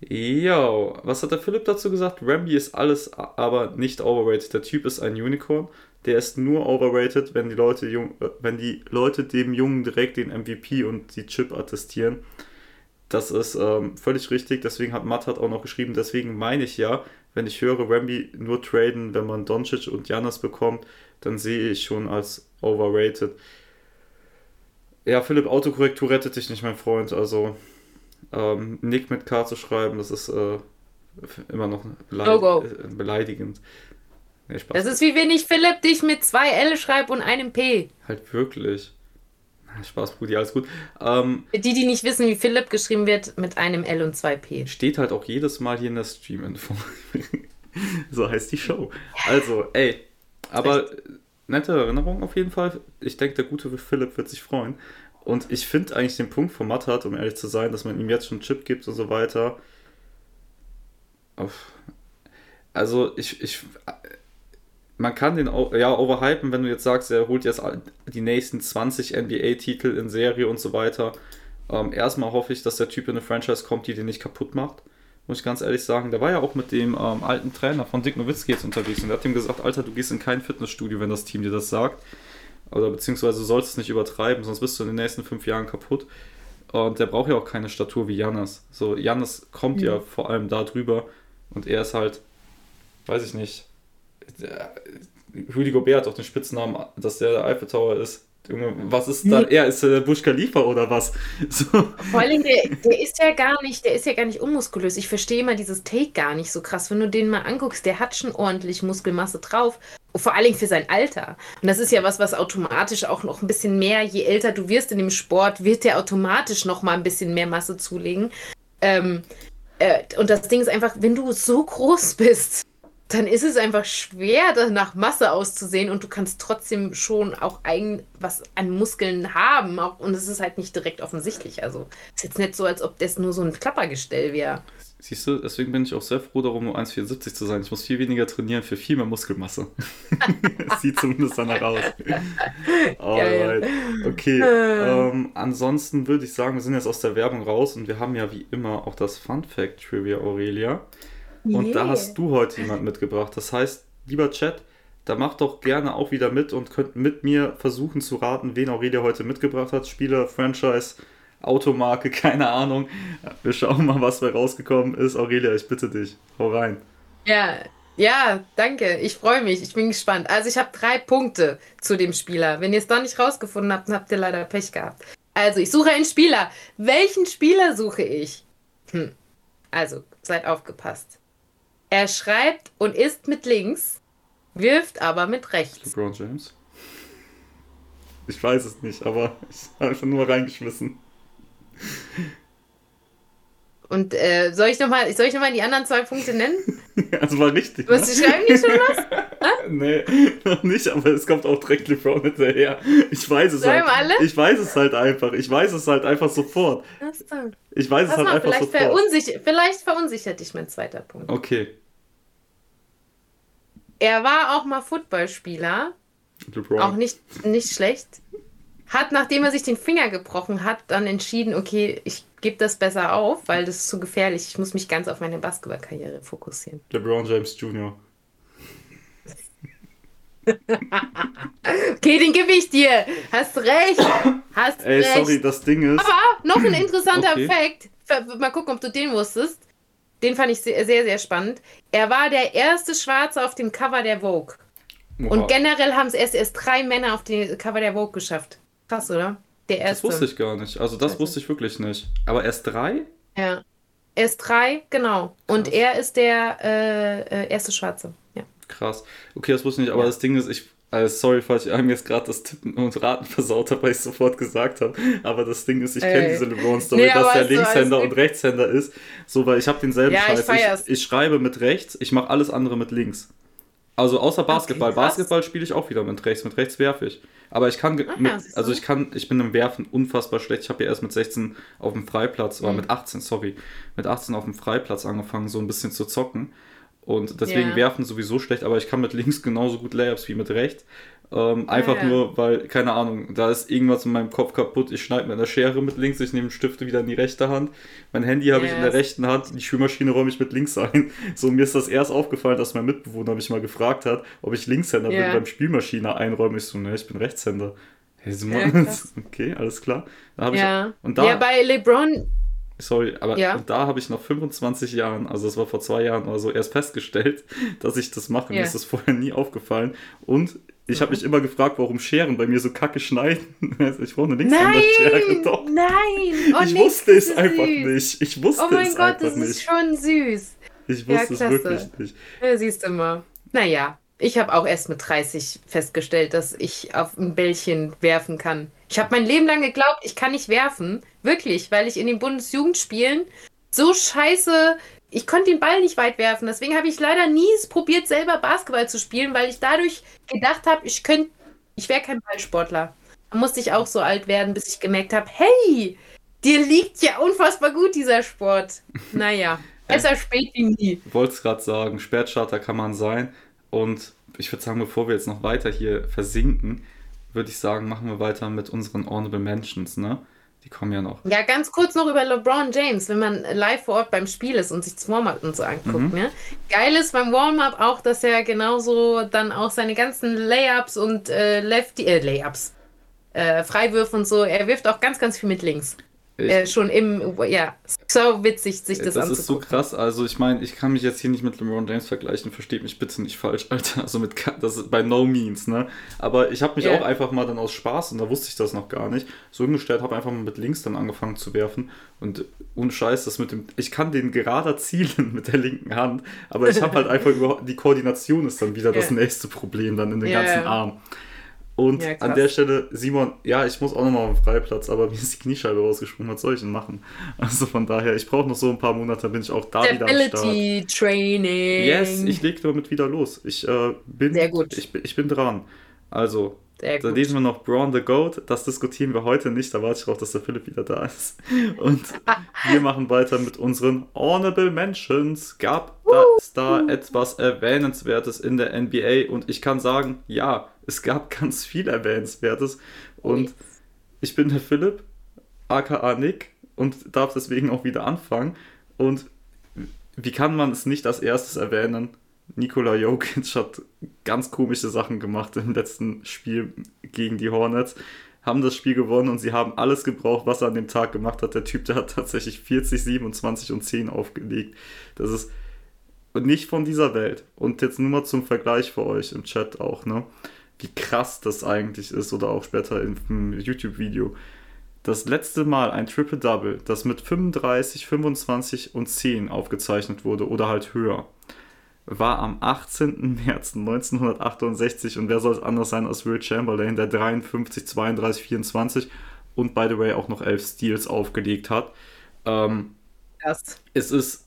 Yo, was hat der Philipp dazu gesagt? Rambi ist alles, aber nicht overrated. Der Typ ist ein Unicorn. Der ist nur overrated, wenn die Leute, äh, wenn die Leute dem Jungen direkt den MVP und die Chip attestieren. Das ist ähm, völlig richtig, deswegen hat Matt hat auch noch geschrieben, deswegen meine ich ja, wenn ich höre, Rambi nur traden, wenn man Doncic und Janis bekommt, dann sehe ich schon als overrated. Ja, Philipp, Autokorrektur rettet dich nicht, mein Freund. Also, ähm, Nick mit K zu schreiben, das ist äh, immer noch beleidig no äh, beleidigend. Nee, das ist wie wenn ich Philipp dich mit zwei L schreibe und einem P. Halt wirklich. Spaß, Brudi, alles gut. Ähm, die, die nicht wissen, wie Philipp geschrieben wird, mit einem L und zwei P. Steht halt auch jedes Mal hier in der Stream-Info. <laughs> so heißt die Show. Also, ey, aber nette Erinnerung auf jeden Fall. Ich denke, der gute Philipp wird sich freuen. Und ich finde eigentlich den Punkt von Matt hat, um ehrlich zu sein, dass man ihm jetzt schon Chip gibt und so weiter. Also, ich, ich man kann den ja overhypen, wenn du jetzt sagst, er holt jetzt die nächsten 20 NBA-Titel in Serie und so weiter. Ähm, erstmal hoffe ich, dass der Typ in eine Franchise kommt, die den nicht kaputt macht. Muss ich ganz ehrlich sagen. Der war ja auch mit dem ähm, alten Trainer von Dick Nowitzki jetzt unterwegs und der hat ihm gesagt: Alter, du gehst in kein Fitnessstudio, wenn das Team dir das sagt. Oder beziehungsweise du sollst es nicht übertreiben, sonst bist du in den nächsten fünf Jahren kaputt. Und der braucht ja auch keine Statur wie Jannis. So, Jannis kommt ja. ja vor allem da drüber und er ist halt, weiß ich nicht, Rüdi Gobert hat auch den Spitznamen, dass der der Eiffel Tower ist. Was ist da? Er ist der Bush Khalifa oder was? <laughs> So. Vor allem, der, der, ist ja gar nicht, der ist ja gar nicht unmuskulös. Ich verstehe immer dieses Take gar nicht so krass. Wenn du den mal anguckst, der hat schon ordentlich Muskelmasse drauf. Vor allem für sein Alter. Und das ist ja was, was automatisch auch noch ein bisschen mehr, je älter du wirst in dem Sport, wird der automatisch noch mal ein bisschen mehr Masse zulegen. Ähm, äh, und das Ding ist einfach, wenn du so groß bist, dann ist es einfach schwer, nach Masse auszusehen und du kannst trotzdem schon auch eigen was an Muskeln haben. Auch, und es ist halt nicht direkt offensichtlich. Also ist jetzt nicht so, als ob das nur so ein Klappergestell wäre. Siehst du, deswegen bin ich auch sehr froh darum, nur 1,74 zu sein. Ich muss viel weniger trainieren für viel mehr Muskelmasse. <laughs> Sieht zumindest danach aus. <laughs> Alright. Okay. Ähm, ansonsten würde ich sagen, wir sind jetzt aus der Werbung raus und wir haben ja wie immer auch das Fun Fact Trivia, Aurelia. Und yeah. da hast du heute jemand mitgebracht. Das heißt, lieber Chat, da macht doch gerne auch wieder mit und könnt mit mir versuchen zu raten, wen Aurelia heute mitgebracht hat. Spieler, Franchise, Automarke, <laughs> keine Ahnung. Wir schauen mal, was bei rausgekommen ist. Aurelia, ich bitte dich, hau rein. Ja, ja, danke. Ich freue mich. Ich bin gespannt. Also ich habe drei Punkte zu dem Spieler. Wenn ihr es doch nicht rausgefunden habt, dann habt ihr leider Pech gehabt. Also ich suche einen Spieler. Welchen Spieler suche ich? Hm. Also seid aufgepasst. Er schreibt und ist mit links, wirft aber mit rechts. LeBron James? Ich weiß es nicht, aber <laughs> ich habe einfach nur reingeschmissen. Und äh, soll ich nochmal noch, die anderen zwei Punkte nennen? <laughs> also war richtig. Was, ne? schreiben die schon was? <laughs> nee, noch nicht, aber es kommt auch direkt LeBron hinterher. Ich weiß es schreiben halt. alle? Ich weiß es halt einfach. Ich weiß es halt einfach sofort. So. Ich weiß Pass es halt mal, einfach vielleicht sofort. Verunsicher, vielleicht verunsichert dich mein zweiter Punkt. Okay. Er war auch mal Footballspieler. LeBron. Auch nicht, nicht schlecht hat, nachdem er sich den Finger gebrochen hat, dann entschieden, okay, ich gebe das besser auf, weil das ist zu gefährlich. Ich muss mich ganz auf meine Basketballkarriere fokussieren. LeBron James Jr. <laughs> okay, den gebe ich dir. Hast recht. Hast Ey, recht. sorry, das Ding ist. Aber noch ein interessanter okay. Fakt. Mal gucken, ob du den wusstest. Den fand ich sehr, sehr, spannend. Er war der erste Schwarze auf dem Cover der Vogue. Wow. Und generell haben es erst, erst drei Männer auf dem Cover der Vogue geschafft. Krass, oder? Der erste. Das wusste ich gar nicht. Also das also. wusste ich wirklich nicht. Aber erst drei? Ja. Erst drei, genau. Krass. Und er ist der äh, äh, erste Schwarze. Ja. Krass. Okay, das wusste ich nicht. Aber ja. das Ding ist, ich. Also sorry, falls ich einem jetzt gerade das Tippen und Raten versaut habe, weil ich es sofort gesagt habe. Aber das Ding ist, ich kenne diese LeBron-Story, nee, dass der Linkshänder und Rechtshänder ist. So, weil ich habe denselben ja, Scheiß. Ich, ich, ich schreibe mit rechts, ich mache alles andere mit links. Also außer Basketball. Okay, Basketball spiele ich auch wieder mit rechts. Mit rechts werfe ich. Aber ich kann, Ach, mit, also ich kann, ich bin im Werfen unfassbar schlecht. Ich habe ja erst mit 16 auf dem Freiplatz, mhm. oder mit 18, sorry, mit 18 auf dem Freiplatz angefangen, so ein bisschen zu zocken. Und deswegen yeah. werfen sowieso schlecht, aber ich kann mit links genauso gut Layups wie mit rechts. Ähm, einfach ja, ja. nur, weil, keine Ahnung, da ist irgendwas in meinem Kopf kaputt. Ich schneide mit einer Schere mit links, ich nehme Stifte wieder in die rechte Hand. Mein Handy habe yes. ich in der rechten Hand, die Spülmaschine räume ich mit links ein. <laughs> So, mir ist das erst aufgefallen, dass mein Mitbewohner mich mal gefragt hat, ob ich Linkshänder yeah. bin beim Spülmaschine einräumen. Ich so, ne, ich bin Rechtshänder. Hey, so, ja, <laughs> okay, alles klar. Da ja. Ich, und da, ja, bei LeBron Sorry, aber ja. da habe ich nach 25 Jahren, also das war vor zwei Jahren oder so, erst festgestellt, <laughs> dass ich das mache. Ja. Mir ist das vorher nie aufgefallen. Und ich habe mich immer gefragt, warum Scheren bei mir so kacke schneiden. <laughs> Also ich brauche eine Linkshänderschere. Doch. Nein! Oh, ich wusste es süß. einfach nicht. Ich wusste es einfach nicht. Oh mein Gott, das ist schon süß. Ich wusste ja, es wirklich nicht. Ja, siehst du mal. Naja, ich habe auch erst mit 30 festgestellt, dass ich auf ein Bällchen werfen kann. Ich habe mein Leben lang geglaubt, ich kann nicht werfen. Wirklich, weil ich in den Bundesjugendspielen so scheiße ich konnte den Ball nicht weit werfen. Deswegen habe ich leider nie probiert, selber Basketball zu spielen, weil ich dadurch gedacht habe, ich könnte, ich wäre kein Ballsportler. Da musste ich auch so alt werden, bis ich gemerkt habe, hey, dir liegt ja unfassbar gut dieser Sport. Naja, <laughs> besser spät wie nie. Ich wollte es gerade sagen, Sperrstarter kann man sein. Und ich würde sagen, bevor wir jetzt noch weiter hier versinken, würde ich sagen, machen wir weiter mit unseren Honorable Mentions, ne? Die kommen ja noch. Ja, ganz kurz noch über LeBron James, wenn man live vor Ort beim Spiel ist und sich das Warm-up und so anguckt. Mhm. Ne? Geil ist beim Warm-up auch, dass er genauso dann auch seine ganzen Layups und äh, Lefty, äh, Layups, äh, Freiwürfe und so, er wirft auch ganz, ganz viel mit links. Äh, schon im, ja, so witzig, sich das, das anzugucken. Das ist so krass. Also, ich meine, ich kann mich jetzt hier nicht mit LeBron James vergleichen, versteht mich bitte nicht falsch, <laughs> Alter. Also, mit, das ist bei no means, ne? Aber ich habe mich yeah. auch einfach mal dann aus Spaß, und da wusste ich das noch gar nicht, so hingestellt, habe einfach mal mit links dann angefangen zu werfen. Und ohne Scheiß, das mit dem, ich kann den gerader <laughs> zielen mit der linken Hand, aber ich habe halt einfach <laughs> überhaupt, die Koordination ist dann wieder yeah. das nächste Problem dann in den yeah. ganzen Arm. Und ja, an der Stelle, Simon, ja, ich muss auch nochmal auf den Freiplatz, aber mir ist die Kniescheibe rausgesprungen. Was soll ich denn machen? Also von daher, ich brauche noch so ein paar Monate, bin ich auch da Stability wieder am Start. Training. Yes, ich lege damit wieder los. Ich äh, bin, Sehr gut. Ich, ich bin dran. Also, da lesen wir noch Braun the Goat. Das diskutieren wir heute nicht. Da warte ich darauf, dass der Philipp wieder da ist. Und <laughs> wir machen weiter mit unseren Honorable Mentions. Gab es da etwas Erwähnenswertes in der NBA? Und ich kann sagen, ja, es gab <laughs> ganz viel Erwähnenswertes. Und ich bin der Philipp, aka Nick, und darf deswegen auch wieder anfangen. Und wie kann man es nicht als erstes erwähnen? Nikola Jokic hat ganz komische Sachen gemacht im letzten Spiel gegen die Hornets, haben das Spiel gewonnen und sie haben alles gebraucht, was er an dem Tag gemacht hat. Der Typ, der hat tatsächlich 40, 27 und 10 aufgelegt. Das ist nicht von dieser Welt. Und jetzt nur mal zum Vergleich für euch im Chat auch, ne? Wie krass das eigentlich ist oder auch später im YouTube-Video. Das letzte Mal ein Triple-Double, das mit 35, 25 und 10 aufgezeichnet wurde oder halt höher war am 18. März 1968 und wer soll es anders sein als Will Chamberlain, der 53, 32, 24 und by the way auch noch 11 Steals aufgelegt hat. Ähm, Es ist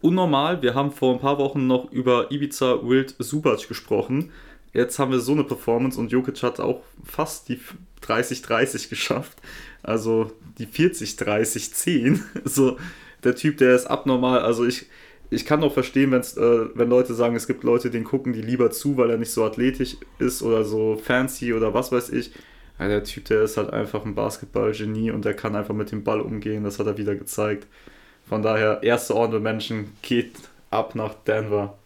unnormal. Wir haben vor ein paar Wochen noch über Ibiza Wild Subac gesprochen. Jetzt haben wir so eine Performance und Jokic hat auch fast die 30-30 geschafft. Also die 40-30-10. <laughs> So, der Typ, der ist abnormal. Also ich, ich kann auch verstehen, wenn's, äh, wenn Leute sagen, es gibt Leute, denen gucken die lieber zu, weil er nicht so athletisch ist oder so fancy oder was weiß ich. Ja, der Typ, der ist halt einfach ein Basketball-Genie und der kann einfach mit dem Ball umgehen. Das hat er wieder gezeigt. Von daher, erste Ordnung Menschen geht ab nach Denver.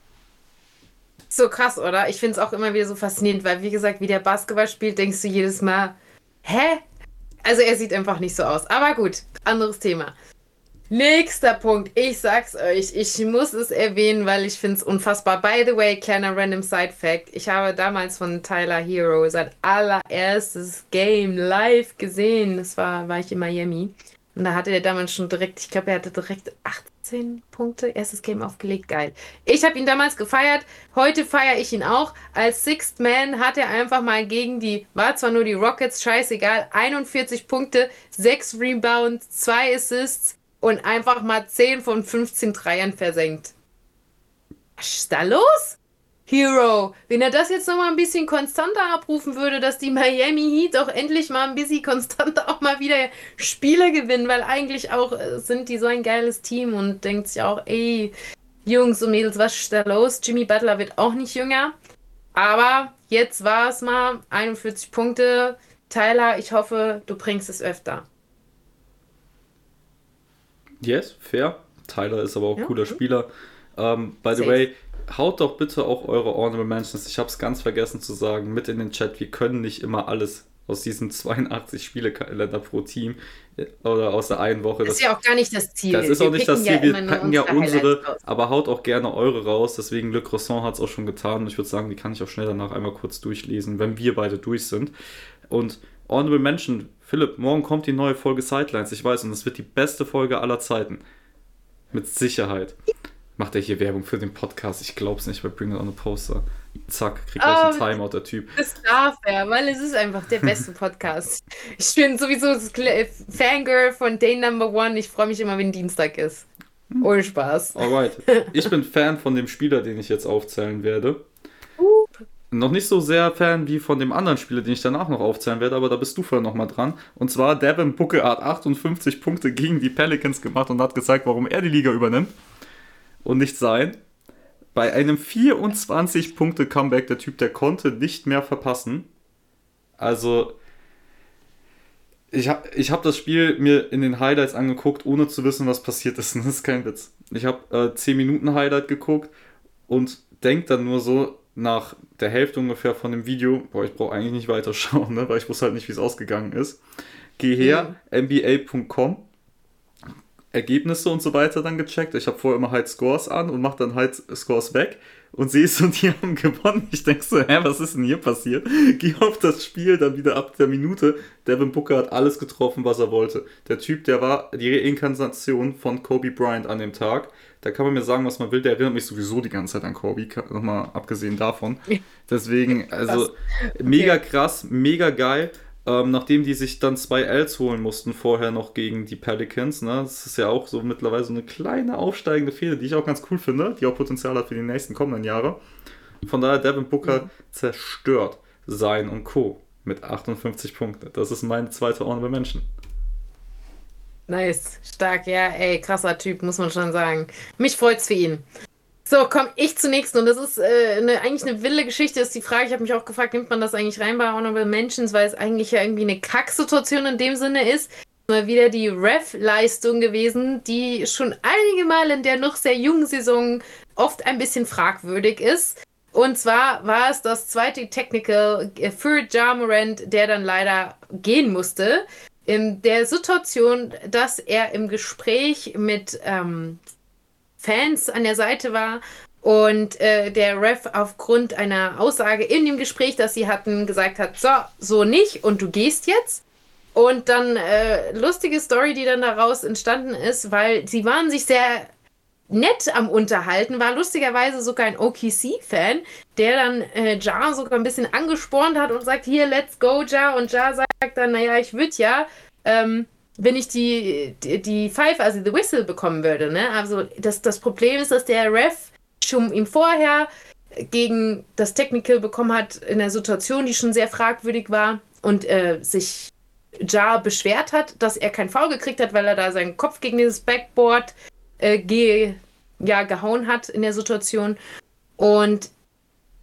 So krass, oder? Ich finde es auch immer wieder so faszinierend, weil, wie gesagt, wie der Basketball spielt, denkst du jedes Mal, hä? Also er sieht einfach nicht so aus. Aber gut, anderes Thema. Nächster Punkt. Ich sag's euch, ich muss es erwähnen, weil ich finde es unfassbar. By the way, kleiner random Side Fact. Ich habe damals von Tyler Hero sein allererstes Game live gesehen. Das war, war ich in Miami. Und da hatte er damals schon direkt, ich glaube, er hatte direkt 18 Punkte, erstes Game aufgelegt. Geil. Ich habe ihn damals gefeiert. Heute feiere ich ihn auch. Als Sixth Man hat er einfach mal gegen die, war zwar nur die Rockets, scheißegal, 41 Punkte, 6 Rebounds, 2 Assists und einfach mal 10 von 15 Dreiern versenkt. Was ist da los? Hero, wenn er das jetzt noch mal ein bisschen konstanter abrufen würde, dass die Miami Heat auch endlich mal ein bisschen konstanter auch mal wieder Spiele gewinnen, weil eigentlich auch äh, sind die so ein geiles Team und denkt sich auch, ey, Jungs und Mädels, was ist da los? Jimmy Butler wird auch nicht jünger. Aber jetzt war es mal 41 Punkte. Tyler, ich hoffe, du bringst es öfter. Yes, fair. Tyler ist aber auch ja, cooler okay. Spieler. Ähm, by the Safe. way, haut doch bitte auch eure Honorable Mentions, ich habe es ganz vergessen zu sagen, mit in den Chat. Wir können nicht immer alles aus diesen <laughs> 82 Spielekalender pro Team äh, oder aus der einen Woche. Das ist ja auch gar nicht das Ziel. Das ist wir auch nicht das Ziel. Ja wir packen ja unsere, aber haut auch gerne eure raus. Deswegen Le Croissant hat es auch schon getan. Und ich würde sagen, die kann ich auch schnell danach einmal kurz durchlesen, wenn wir beide durch sind. Und Honorable Mention Philipp, morgen kommt die neue Folge Sidelines, ich weiß, und es wird die beste Folge aller Zeiten. Mit Sicherheit. Macht er hier Werbung für den Podcast? Ich glaub's nicht, bei Bring It on a Poster. Zack, kriegt gleich um, ein Timeout, der Typ. Das darf er, weil es ist einfach der beste Podcast. ich bin sowieso das Fangirl von Day Number One. Ich freue mich immer, wenn Dienstag ist. Ohne Spaß. Alright. Ich bin <laughs> Fan von dem Spieler, den ich jetzt aufzählen werde. Noch nicht so sehr Fan wie von dem anderen Spieler, den ich danach noch aufzählen werde, aber da bist du vorher nochmal dran. Und zwar Devin Booker hat 58 Punkte gegen die Pelicans gemacht und hat gezeigt, warum er die Liga übernimmt. Und nicht sein. Bei einem 24-Punkte-Comeback, der Typ, der konnte nicht mehr verpassen. Also, ich habe ich hab das Spiel mir in den Highlights angeguckt, ohne zu wissen, was passiert ist. <laughs> Das ist kein Witz. Ich habe äh, 10 Minuten Highlight geguckt und denke dann nur so, nach der Hälfte ungefähr von dem Video, boah, ich brauche eigentlich nicht weiterschauen, ne, weil ich wusste halt nicht, wie es ausgegangen ist. Geh her, ja. nba.com, Ergebnisse und so weiter dann gecheckt. Ich habe vorher immer halt Scores an und mache dann halt Scores weg und siehst <laughs> und die haben gewonnen. Ich denke so, hä, was ist denn hier passiert? <laughs> Geh auf das Spiel, dann wieder ab der Minute. Devin Booker hat alles getroffen, was er wollte. Der Typ, der war die Reinkarnation von Kobe Bryant an dem Tag. Da kann man mir sagen, was man will. Der erinnert mich sowieso die ganze Zeit an Kobe, nochmal abgesehen davon. Deswegen, also mega krass, mega geil. Ähm, nachdem die sich dann zwei Ls holen mussten, vorher noch gegen die Pelicans, ne? Das ist ja auch so mittlerweile so eine kleine aufsteigende Fehde, die ich auch ganz cool finde, die auch Potenzial hat für die nächsten kommenden Jahre. Von daher Devin Booker mhm. zerstört sein und Co. mit 58 Punkten. Das ist mein zweiter Honorable Menschen. Nice, stark, ja, ey, krasser Typ, muss man schon sagen. Mich freut's für ihn. So, komm ich zunächst. Und das ist äh, eine, eigentlich eine wilde Geschichte, ist die Frage. Ich habe mich auch gefragt, nimmt man das eigentlich rein bei Honorable Mentions, weil es eigentlich ja irgendwie eine Kacksituation in dem Sinne ist. Mal wieder die Ref-Leistung gewesen, die schon einige Mal in der noch sehr jungen Saison oft ein bisschen fragwürdig ist. Und zwar war es das zweite Technical für Jamorant, der dann leider gehen musste. In der Situation, dass er im Gespräch mit ähm, Fans an der Seite war und äh, der Ref aufgrund einer Aussage in dem Gespräch, das sie hatten, gesagt hat, so, so nicht und du gehst jetzt. Und dann äh, lustige Story, die dann daraus entstanden ist, weil sie waren sich sehr nett am Unterhalten, war lustigerweise sogar ein OKC-Fan, der dann äh, Ja sogar ein bisschen angespornt hat und sagt, hier, let's go, Ja. Und Ja sagt dann, naja, ich würde ja. Ähm, wenn ich die, die, die Pfeife, also the Whistle bekommen würde. Ne? Also das, das Problem ist, dass der Ref schon ihm vorher gegen das Technical bekommen hat in einer Situation, die schon sehr fragwürdig war und äh, sich Jar beschwert hat, dass er kein Foul gekriegt hat, weil er da seinen Kopf gegen dieses Backboard äh, ge, ja, gehauen hat in der Situation. Und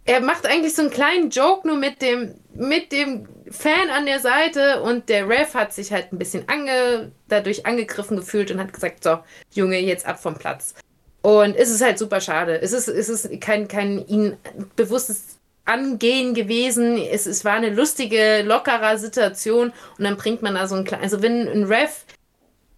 er macht eigentlich so einen kleinen Joke nur mit dem, mit dem Fan an der Seite und der Ref hat sich halt ein bisschen ange, dadurch angegriffen gefühlt und hat gesagt, so, Junge, jetzt ab vom Platz. Und es ist halt super schade. Es ist, es ist kein, kein ihn bewusstes Angehen gewesen. Es, es war eine lustige, lockerer Situation und dann bringt man da so ein kleines, also wenn ein Ref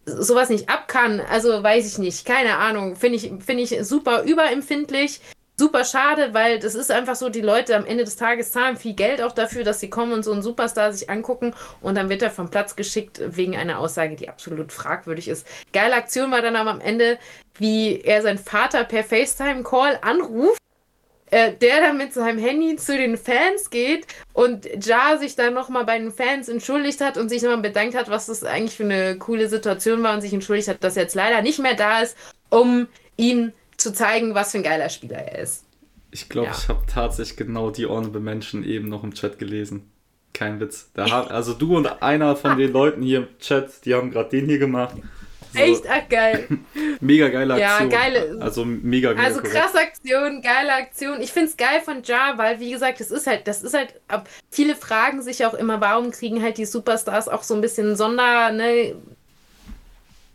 sowas nicht ab kann, also weiß ich nicht, keine Ahnung, finde ich, finde ich super überempfindlich super schade, weil das ist einfach so, die Leute am Ende des Tages zahlen viel Geld auch dafür, dass sie kommen und so einen Superstar sich angucken und dann wird er vom Platz geschickt wegen einer Aussage, die absolut fragwürdig ist. Geile Aktion war dann aber am Ende, wie er seinen Vater per FaceTime-Call anruft äh, der dann mit seinem Handy zu den Fans geht und Ja sich dann nochmal bei den Fans entschuldigt hat und sich nochmal bedankt hat, was das eigentlich für eine coole Situation war und sich entschuldigt hat, dass er jetzt leider nicht mehr da ist, um ihn zu zeigen, was für ein geiler Spieler er ist. Ich glaube, ja. ich habe tatsächlich genau die Honorable Menschen eben noch im Chat gelesen. Kein Witz. Hat, also du und einer von den <laughs> Leuten hier im Chat, die haben gerade den hier gemacht. So. Echt? Ach, geil. <laughs> mega geile Aktion. Ja, geile. Also mega geil. Also krasse Aktion, geile Aktion. Ich finde es geil von Ja, weil wie gesagt, das ist halt, das ist halt, viele fragen sich auch immer, warum kriegen halt die Superstars auch so ein bisschen Sonder, ne,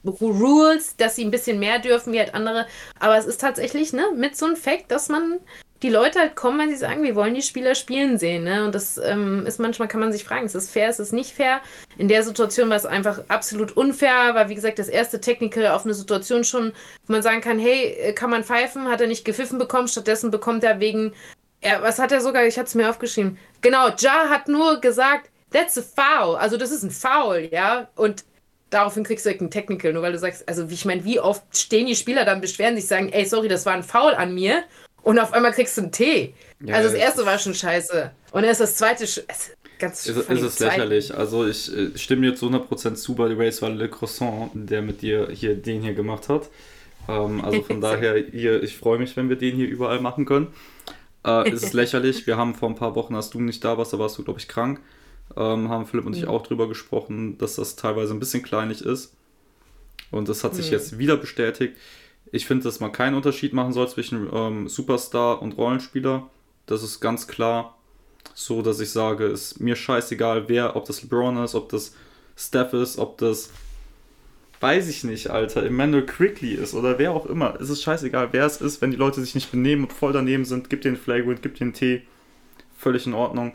Rules, dass sie ein bisschen mehr dürfen wie halt andere. Aber es ist tatsächlich, ne, mit so einem Fact, dass man die Leute halt kommen, weil sie sagen, wir wollen die Spieler spielen sehen. Ne? Und das ähm, ist manchmal, kann man sich fragen, ist es fair, ist es nicht fair? In der Situation war es einfach absolut unfair, weil wie gesagt, das erste Technical auf eine Situation schon, wo man sagen kann, hey, äh, kann man pfeifen? Hat er nicht gepfiffen bekommen, stattdessen bekommt er wegen, ja, was hat er sogar, ich hatte es mir aufgeschrieben. Genau, Ja hat nur gesagt, that's a foul. Also das ist ein Foul, ja. Und daraufhin kriegst du ein Technical, nur weil du sagst, also ich meine, wie oft stehen die Spieler dann beschweren sich, sagen, ey, sorry, das war ein Foul an mir und auf einmal kriegst du einen T. Ja, also das erste war schon scheiße und dann ist das zweite ganz ist, ist es lächerlich. Also ich äh, stimme jetzt 100% zu, bei Race war Le Croissant, der mit dir hier den hier gemacht hat. Ähm, also <laughs> von daher, hier, ich freue mich, wenn wir den hier überall machen können. Äh, es ist <laughs> lächerlich. Wir haben vor ein paar Wochen, als du nicht da warst, da warst du, glaube ich, krank ähm, haben Philipp und ich mhm. auch drüber gesprochen, dass das teilweise ein bisschen kleinlich ist. Und das hat sich mhm. jetzt wieder bestätigt. Ich finde, dass man keinen Unterschied machen soll zwischen ähm, Superstar und Rollenspieler. Das ist ganz klar so, dass ich sage, ist mir scheißegal, wer, ob das LeBron ist, ob das Steph ist, ob das, weiß ich nicht, Alter, Emmanuel Quickly ist oder wer auch immer. Es ist scheißegal, wer es ist, wenn die Leute sich nicht benehmen und voll daneben sind, gib den Flagrant, gib den Tee, völlig in Ordnung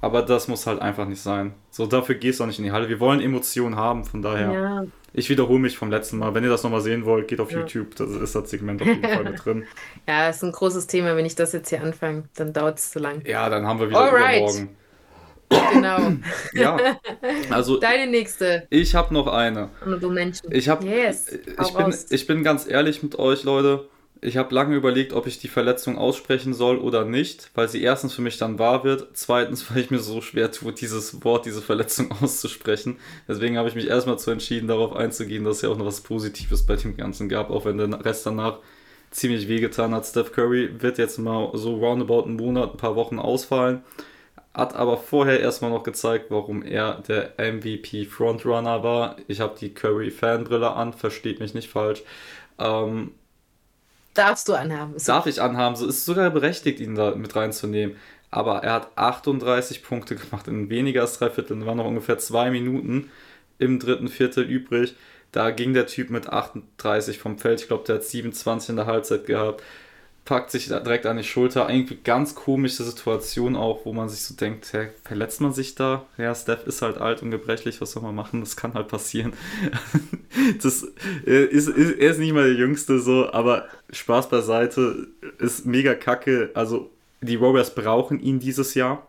Aber das muss halt einfach nicht sein. So, dafür gehst du auch nicht in die Halle. Wir wollen Emotionen haben, von daher. Ja. Ich wiederhole mich vom letzten Mal. Wenn ihr das nochmal sehen wollt, geht auf ja. YouTube. Da ist das Segment auf jeden Fall mit drin. <laughs> Ja, ist ein großes Thema. Wenn ich das jetzt hier anfange, dann dauert es zu lang. Ja, dann haben wir wieder Alright. übermorgen. Genau. <laughs> ja. Also deine nächste. Ich habe noch eine. Ich habe yes. ich bin ich bin ganz ehrlich mit euch Leute. Ich habe lange überlegt, ob ich die Verletzung aussprechen soll oder nicht, weil sie erstens für mich dann wahr wird, zweitens, <laughs> weil ich mir so schwer tue, dieses Wort, diese Verletzung <laughs> auszusprechen. Deswegen habe ich mich erstmal zu entschieden, darauf einzugehen, dass es ja auch noch was Positives bei dem Ganzen gab, auch wenn der Rest danach ziemlich wehgetan hat. Steph Curry wird jetzt mal so roundabout einen Monat, ein paar Wochen ausfallen hat aber vorher erstmal noch gezeigt, warum er der MVP Frontrunner war. Ich habe die Curry Fanbrille an, versteht mich nicht falsch. Ähm, Darfst du anhaben. Darf ich anhaben, so ist sogar berechtigt, ihn da mit reinzunehmen. Aber er hat 38 Punkte gemacht in weniger als drei Vierteln. waren noch ungefähr zwei Minuten im dritten Viertel übrig. Da ging der Typ mit 38 vom Feld. Ich glaube, der hat 27 in der Halbzeit gehabt packt sich direkt an die Schulter. Irgendwie ganz komische Situation auch, wo man sich so denkt, hey, verletzt man sich da? Ja, Steph ist halt alt und gebrechlich, was soll man machen? Das kann halt passieren. <laughs> das äh, ist, ist, er ist nicht mal der Jüngste so, aber Spaß beiseite, ist mega kacke. Also die Warriors brauchen ihn dieses Jahr.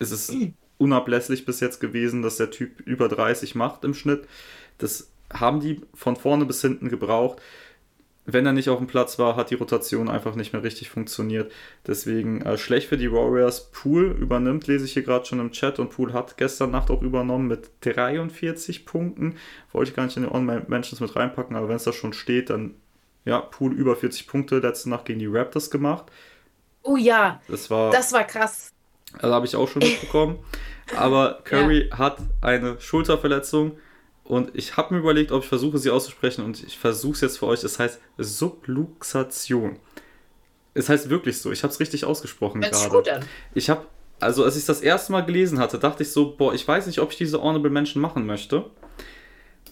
Es ist unablässlich bis jetzt gewesen, dass der Typ über 30 macht im Schnitt. Das haben die von vorne bis hinten gebraucht wenn er nicht auf dem Platz war, hat die Rotation einfach nicht mehr richtig funktioniert. Deswegen äh, schlecht für die Warriors. Pool übernimmt, lese ich hier gerade schon im Chat. Und Pool hat gestern Nacht auch übernommen mit 43 Punkten. Wollte ich gar nicht in die On-Mentions mit reinpacken, aber wenn es da schon steht, dann ja, Pool über 40 Punkte letzte Nacht gegen die Raptors gemacht. Oh ja, das war, das war krass. Also habe ich auch schon mitbekommen. aber <laughs> Curry ja. hat eine Schulterverletzung und ich habe mir überlegt, ob ich versuche, sie auszusprechen und ich versuche es jetzt für euch. Es heißt Subluxation. Es heißt wirklich so. Ich habe es richtig ausgesprochen gerade. Gut an. Ich habe, also als ich das erste Mal gelesen hatte, dachte ich so, boah, ich weiß nicht, ob ich diese Honorable Menschen machen möchte.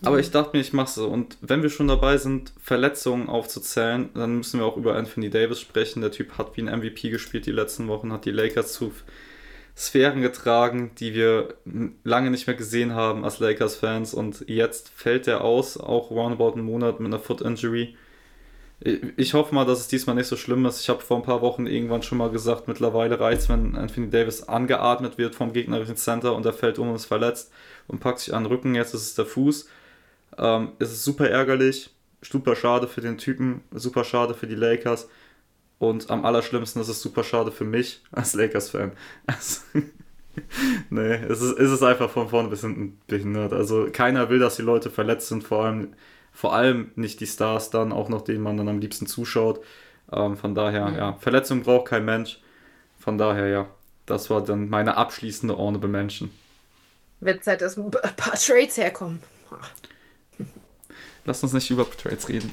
Aber mhm. ich dachte mir, ich mache es. Und wenn wir schon dabei sind, Verletzungen aufzuzählen, dann müssen wir auch über Anthony Davis sprechen. Der Typ hat wie ein MVP gespielt die letzten Wochen, hat die Lakers zu Sphären getragen, die wir lange nicht mehr gesehen haben als Lakers-Fans. Und jetzt fällt er aus, auch roundabout einen Monat mit einer Foot-Injury. Ich hoffe mal, dass es diesmal nicht so schlimm ist. Ich habe vor ein paar Wochen irgendwann schon mal gesagt, mittlerweile reicht es, wenn Anthony Davis angeatmet wird vom gegnerischen Center und er fällt um und ist verletzt und packt sich an den Rücken. Jetzt ist es der Fuß. Ähm, es ist super ärgerlich, super schade für den Typen, super schade für die Lakers. Und am allerschlimmsten ist es super schade für mich als Lakers-Fan. Also, <laughs> nee, es ist, es ist einfach von vorne bis hinten behindert. Also keiner will, dass die Leute verletzt sind, vor allem, vor allem nicht die Stars dann, auch noch denen man dann am liebsten zuschaut. Ähm, von daher, mhm. ja, Verletzung braucht kein Mensch. Von daher, ja, das war dann meine abschließende Honorable Mention. Wird Zeit, dass ein paar Trades herkommen. Lass uns nicht über Trades reden.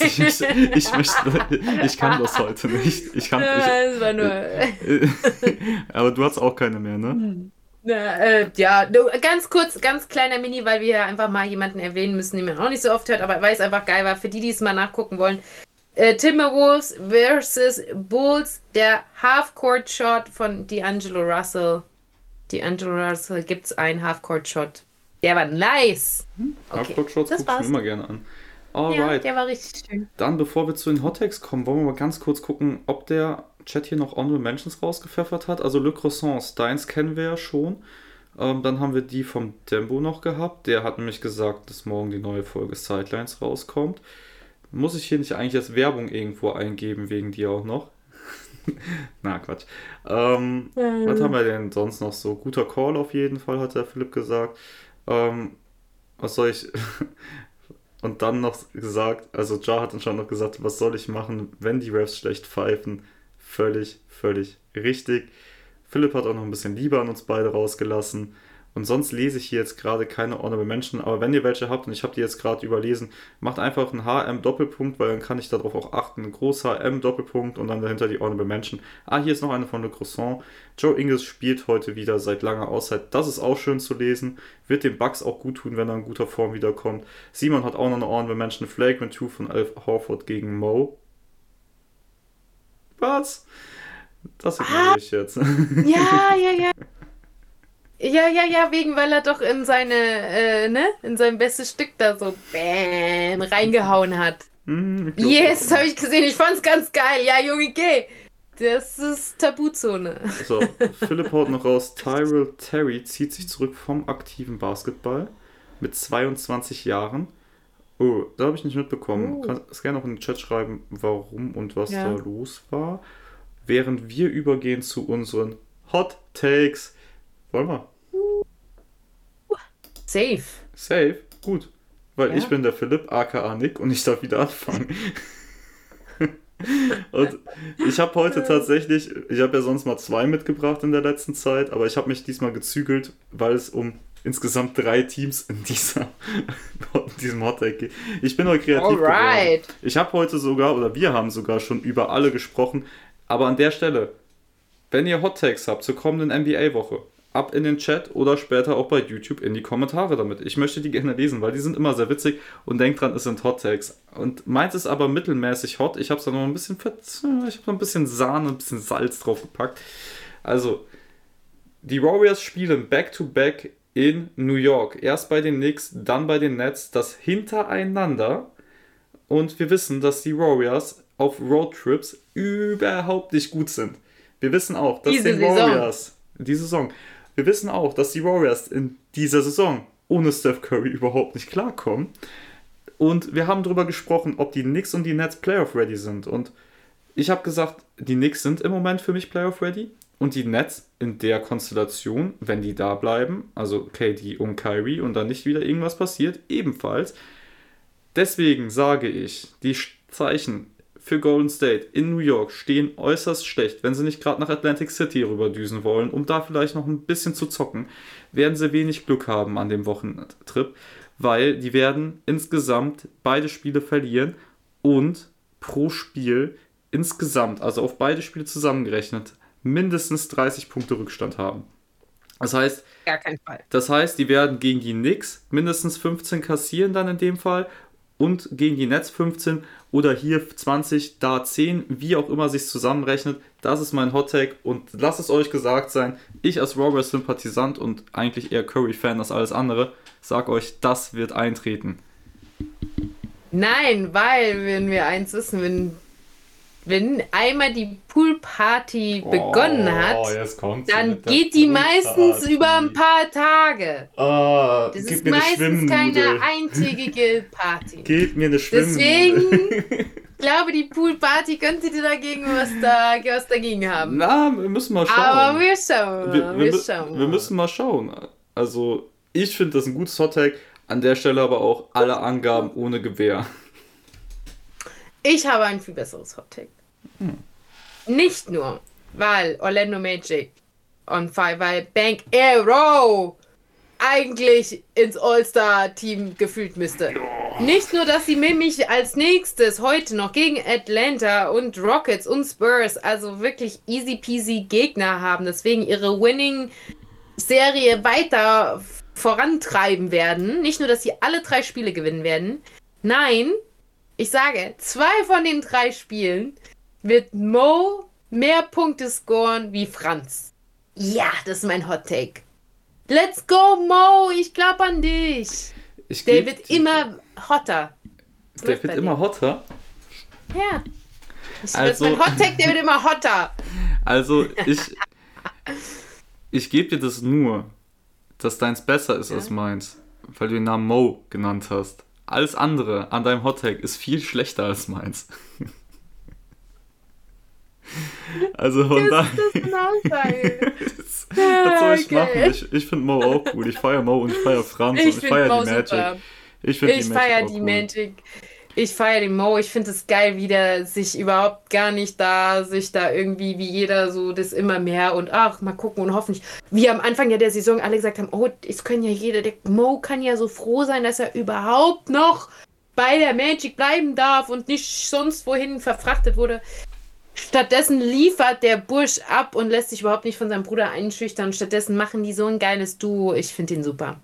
Ich, <laughs> ich, ich, möchte, ich kann das heute nicht. Ich kann, das war nur. <laughs> aber du hast auch keine mehr, ne? Na, äh, ja, ganz kurz, ganz kleiner Mini, weil wir einfach mal jemanden erwähnen müssen, den man auch nicht so oft hört, aber weil es einfach geil war, für die, die es mal nachgucken wollen. Äh, Timberwolves versus Bulls, der Half-Court-Shot von D'Angelo Russell. D'Angelo Russell gibt es einen Half-Court-Shot der war nice. Hm? Okay. Half-Court-Shots gucke ich mir immer gerne an. Alright. Ja, der war richtig schön. Dann, bevor wir zu den Hottakes kommen, wollen wir mal ganz kurz gucken, ob der Chat hier noch Honorable Mentions rausgepfeffert hat. Also Le Croissants, deins kennen wir ja schon. Ähm, dann haben wir die vom Dembo noch gehabt. Der hat nämlich gesagt, dass morgen die neue Folge Sidelines rauskommt. Muss ich hier nicht eigentlich als Werbung irgendwo eingeben, wegen dir auch noch? <laughs> Na, Quatsch. Ähm, ähm. Was haben wir denn sonst noch so? Guter Call auf jeden Fall, hat der Philipp gesagt. Ähm, was soll ich. <laughs> Und dann noch gesagt, also Jar hat schon noch gesagt, was soll ich machen, wenn die Refs schlecht pfeifen? Völlig, völlig richtig. Philipp hat auch noch ein bisschen Liebe an uns beide rausgelassen. Und sonst lese ich hier jetzt gerade keine Honorable Mention, aber wenn ihr welche habt und ich habe die jetzt gerade überlesen, macht einfach einen HM Doppelpunkt, weil dann kann ich darauf auch achten. Ein groß HM Doppelpunkt und dann dahinter die Honorable Mention. Ah, hier ist noch eine von Le Croissant. Joe Ingles spielt heute wieder seit langer Auszeit. Das ist auch schön zu lesen. Wird dem Bugs auch gut tun, wenn er in guter Form wiederkommt. Simon hat auch noch eine Honorable Mention. Flagrant 2 von Alf Horford gegen Mo. Was? Das ignoriere ah, ich jetzt. Ja, ja, ja. <laughs> Ja, ja, ja, wegen, weil er doch in seine, äh, ne, in sein bestes Stück da so bam, reingehauen hat. Hm, glaub, Yes, das habe ich gesehen. Ich fand's ganz geil. Ja, Junge, geh. Das ist Tabuzone. So, <laughs> Philipp haut noch raus, Tyrell Terry zieht sich zurück vom aktiven Basketball mit 22 Jahren. Oh, da habe ich nicht mitbekommen. Oh. Kannst gerne noch in den Chat schreiben, warum und was Ja. da los war. Während wir übergehen zu unseren Hot Takes. Wollen wir? Safe. Safe? Gut. Weil Ja. ich bin der Philipp, aka Nick, und ich darf wieder anfangen. <laughs> und ich habe heute tatsächlich, ich habe ja sonst mal zwei mitgebracht in der letzten Zeit, aber ich habe mich diesmal gezügelt, weil es um insgesamt drei Teams in, dieser, <laughs> in diesem Hottag geht. Ich bin heute kreativ geworden. Alright. Ich habe heute sogar, oder wir haben sogar schon über alle gesprochen, aber an der Stelle, wenn ihr Hot Takes habt zur kommenden NBA-Woche, ab in den Chat oder später auch bei YouTube in die Kommentare damit. Ich möchte die gerne lesen, weil die sind immer sehr witzig und denkt dran, es sind Hot Takes. Und meins ist aber mittelmäßig hot. Ich habe es da noch ein bisschen, ich habe noch ein bisschen Sahne, ein bisschen Salz drauf gepackt. Also, die Warriors spielen Back-to-Back in New York. Erst bei den Knicks, dann bei den Nets. Das hintereinander. Und wir wissen, dass die Warriors auf Roadtrips überhaupt nicht gut sind. Wir wissen auch, dass die. Warriors, die Saison, wir wissen auch, dass die Warriors in dieser Saison ohne Steph Curry überhaupt nicht klarkommen. Und wir haben darüber gesprochen, ob die Knicks und die Nets Playoff-ready sind. Und ich habe gesagt, die Knicks sind im Moment für mich Playoff-ready. Und die Nets in der Konstellation, wenn die da bleiben, also KD und Kyrie und dann nicht wieder irgendwas passiert, ebenfalls. Deswegen sage ich, die Zeichen für Golden State in New York stehen äußerst schlecht. Wenn sie nicht gerade nach Atlantic City rüberdüsen wollen, um da vielleicht noch ein bisschen zu zocken, werden sie wenig Glück haben an dem Wochentrip, weil die werden insgesamt beide Spiele verlieren und pro Spiel insgesamt, also auf beide Spiele zusammengerechnet, mindestens 30 Punkte Rückstand haben. Das heißt, Gar kein Fall. das heißt, die werden gegen die Knicks mindestens 15 kassieren dann in dem Fall und gegen die Nets 15 oder hier 20, da 10, wie auch immer sich zusammenrechnet. Das ist mein Hot und lasst es euch gesagt sein, ich als Warriors Sympathisant und eigentlich eher Curry Fan als alles andere, sag euch, das wird eintreten. Nein, weil, wenn wir eins wissen, wenn, wenn einmal die Poolparty begonnen hat, Oh, jetzt kommt's dann geht die meistens über ein paar Tage. Ah, Das ist meistens keine eintägige Party. <laughs> Gib mir eine Schwimmnudel. Deswegen, <laughs> ich glaube, die Poolparty könnte dir dagegen was, da, was dagegen haben. Na, wir müssen mal schauen. Aber wir schauen wir, wir, Wir, schauen wir müssen mal schauen. Also, ich finde das ein gutes Hot Take. An der Stelle aber auch alle Angaben ohne Gewehr. Ich habe ein viel besseres Hot Take. Nicht nur, weil Orlando Magic on fire, weil Bank Arrow eigentlich ins All-Star-Team gefühlt müsste. Nicht nur, dass sie nämlich als nächstes heute noch gegen Atlanta und Rockets und Spurs, also wirklich easy peasy Gegner haben, deswegen ihre Winning-Serie weiter vorantreiben werden. Nicht nur, dass sie alle drei Spiele gewinnen werden. Nein, ich sage, zwei von den drei Spielen wird Mo mehr Punkte scoren wie Franz. Ja, das ist mein Hot Take. Let's go, Mo! Ich glaube an dich. Ich Der wird immer hotter. der wird immer dir. hotter. Ja. Das Also- ist mein Hot Take, der wird immer hotter. Also, ich, ich gebe dir das nur, dass deins besser ist Ja. als meins, weil du den Namen Mo genannt hast. Alles andere an deinem Hot Take ist viel schlechter als meins. <laughs> Also von daher. Genau sagen. <laughs> Was soll ich Okay. machen? Ich, ich finde Mo auch cool. Ich feiere Mo und ich feiere Franz Ich und ich feiere die Magic. Ich, find Ich feiere die. Magic. Ich feiere den Mo. Ich finde es geil, wie der sich überhaupt gar nicht da, sich da irgendwie, wie jeder so das immer mehr und ach, mal gucken und hoffentlich. Wie am Anfang ja der Saison alle gesagt haben, oh, es können ja jeder, der Mo kann ja so froh sein, dass er überhaupt noch bei der Magic bleiben darf und nicht sonst wohin verfrachtet wurde. Stattdessen liefert der Bursch ab und lässt sich überhaupt nicht von seinem Bruder einschüchtern. Stattdessen machen die so ein geiles Duo. Ich finde ihn super.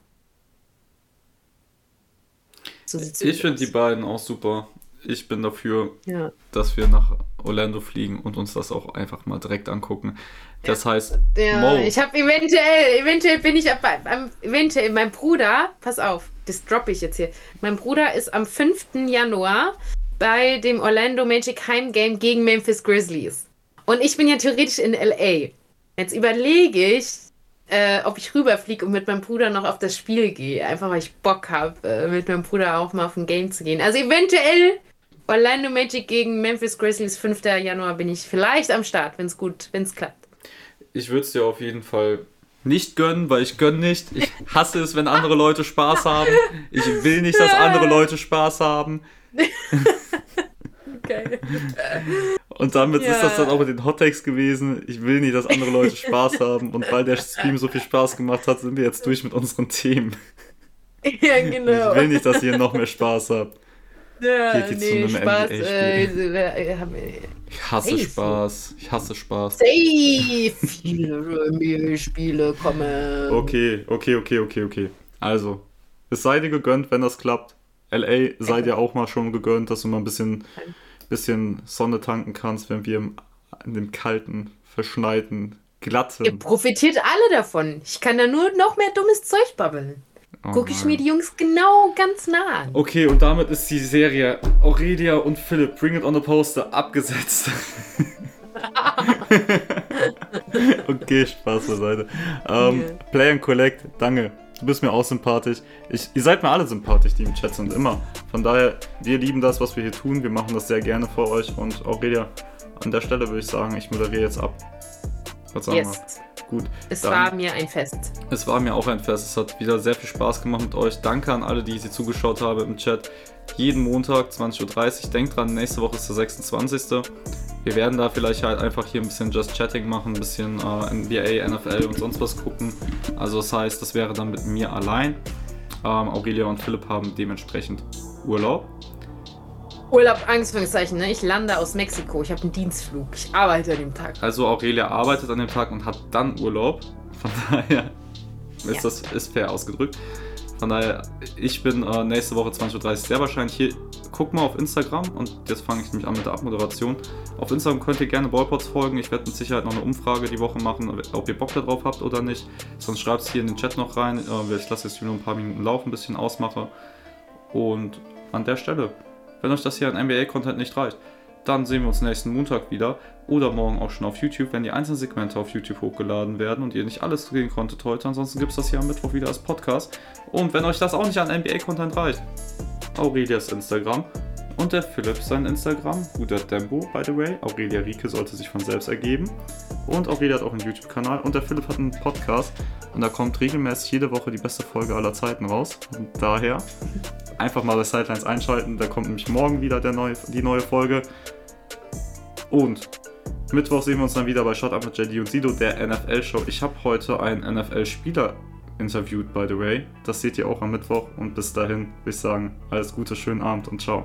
So Ich finde die beiden auch super. Ich bin dafür, Ja. dass wir nach Orlando fliegen und uns das auch einfach mal direkt angucken. Das heißt, Ja, Mo. ich habe eventuell, eventuell bin ich eventuell, mein Bruder, pass auf, das droppe ich jetzt hier. Mein Bruder ist am 5. Januar bei dem Orlando Magic Heimgame gegen Memphis Grizzlies. Und ich bin ja theoretisch in LA. Jetzt überlege ich, äh, ob ich rüberfliege und mit meinem Bruder noch auf das Spiel gehe. Einfach weil ich Bock habe, äh, mit meinem Bruder auch mal auf ein Game zu gehen. Also eventuell Orlando Magic gegen Memphis Grizzlies 5. Januar bin ich vielleicht am Start, wenn es gut, wenn es klappt. ich würde es dir auf jeden Fall nicht gönnen, weil ich gönne nicht. Ich hasse es, wenn andere Leute Spaß haben. Ich will nicht, dass <laughs> andere Leute Spaß haben. <laughs> Geil. Und damit ist Ja. das dann auch mit den Hottakes gewesen. Ich will nicht, dass andere Leute Spaß haben. Und weil der Stream so viel Spaß gemacht hat, sind wir jetzt durch mit unseren Themen. <laughs> Ja, genau. Ich will nicht, dass ihr noch mehr Spaß habt. Ja, Geht jetzt zu nee, einem Spaß. Äh, äh, Ich hasse Safe. Spaß. Ich hasse Spaß. Safe viele NBA-Spiele kommen. Okay, okay, okay, okay, okay. Also, es sei dir gegönnt, wenn das klappt. LA sei dir auch mal schon gegönnt, dass du mal ein bisschen, bisschen Sonne tanken kannst, wenn wir im, in dem kalten, verschneiten, Ihr glatten. profitiert alle davon. Ich kann da nur noch mehr dummes Zeug babbeln. Oh Gucke ich mir die Jungs genau ganz nah an. Okay, und damit ist die Serie Aurelia und Philipp Bring It on the Poster abgesetzt. <laughs> <laughs> okay, Spaß beiseite. Ähm, Ja. Play and Collect, danke. Du bist mir auch sympathisch. Ich, ihr seid mir alle sympathisch, die im Chat sind, immer. Von daher, wir lieben das, was wir hier tun. Wir machen das sehr gerne für euch. Und Aurelia, an der Stelle würde ich sagen, ich moderiere jetzt ab. Was sagen Yes. wir? Gut. Es dann- war mir ein Fest. es war mir auch ein Fest. Es hat wieder sehr viel Spaß gemacht mit euch. Danke an alle, die sie zugeschaut haben im Chat. Jeden Montag 20.30 Uhr. Denkt dran, nächste Woche ist der 26. Wir werden da vielleicht halt einfach hier ein bisschen Just Chatting machen, ein bisschen äh, NBA, NFL und sonst was gucken. Also das heißt, das wäre dann mit mir allein. Ähm, Aurelia und Philipp haben dementsprechend Urlaub. Urlaub, Anführungszeichen, ne? Ich lande aus Mexiko. Ich habe einen Dienstflug. Ich arbeite an dem Tag. Also Aurelia arbeitet an dem Tag und hat dann Urlaub. Von daher ist Ja. das ist fair ausgedrückt. Von daher, ich bin äh, nächste Woche 20.30 Uhr sehr wahrscheinlich hier. Guck mal auf Instagram und jetzt fange ich nämlich an mit der Abmoderation. Auf Instagram könnt ihr gerne Ballpots folgen. Ich werde mit Sicherheit noch eine Umfrage die Woche machen, ob ihr Bock darauf habt oder nicht. Sonst schreibt es hier in den Chat noch rein. Äh, ich lasse jetzt nur ein paar Minuten laufen, ein bisschen ausmache. Und an der Stelle, wenn euch das hier an NBA-Content nicht reicht, dann sehen wir uns nächsten Montag wieder oder morgen auch schon auf YouTube, wenn die einzelnen Segmente auf YouTube hochgeladen werden und ihr nicht alles sehen konntet heute. Ansonsten gibt es das hier am Mittwoch wieder als Podcast. Und wenn euch das auch nicht an NBA-Content reicht, Aurelias Instagram und der Philipp sein Instagram, guter Tempo, by the way. Aurelia Rieke sollte sich von selbst ergeben. Und Aurelia hat auch einen YouTube-Kanal und der Philipp hat einen Podcast und da kommt regelmäßig jede Woche die beste Folge aller Zeiten raus. Und daher einfach mal bei Sidelines einschalten, da kommt nämlich morgen wieder der neue, die neue Folge. Und Mittwoch sehen wir uns dann wieder bei Shot Up mit JD und Sido, der NFL-Show. Ich habe heute einen NFL-Spieler interviewt, by the way. Das seht ihr auch am Mittwoch. Und bis dahin würde ich sagen, alles Gute, schönen Abend und ciao.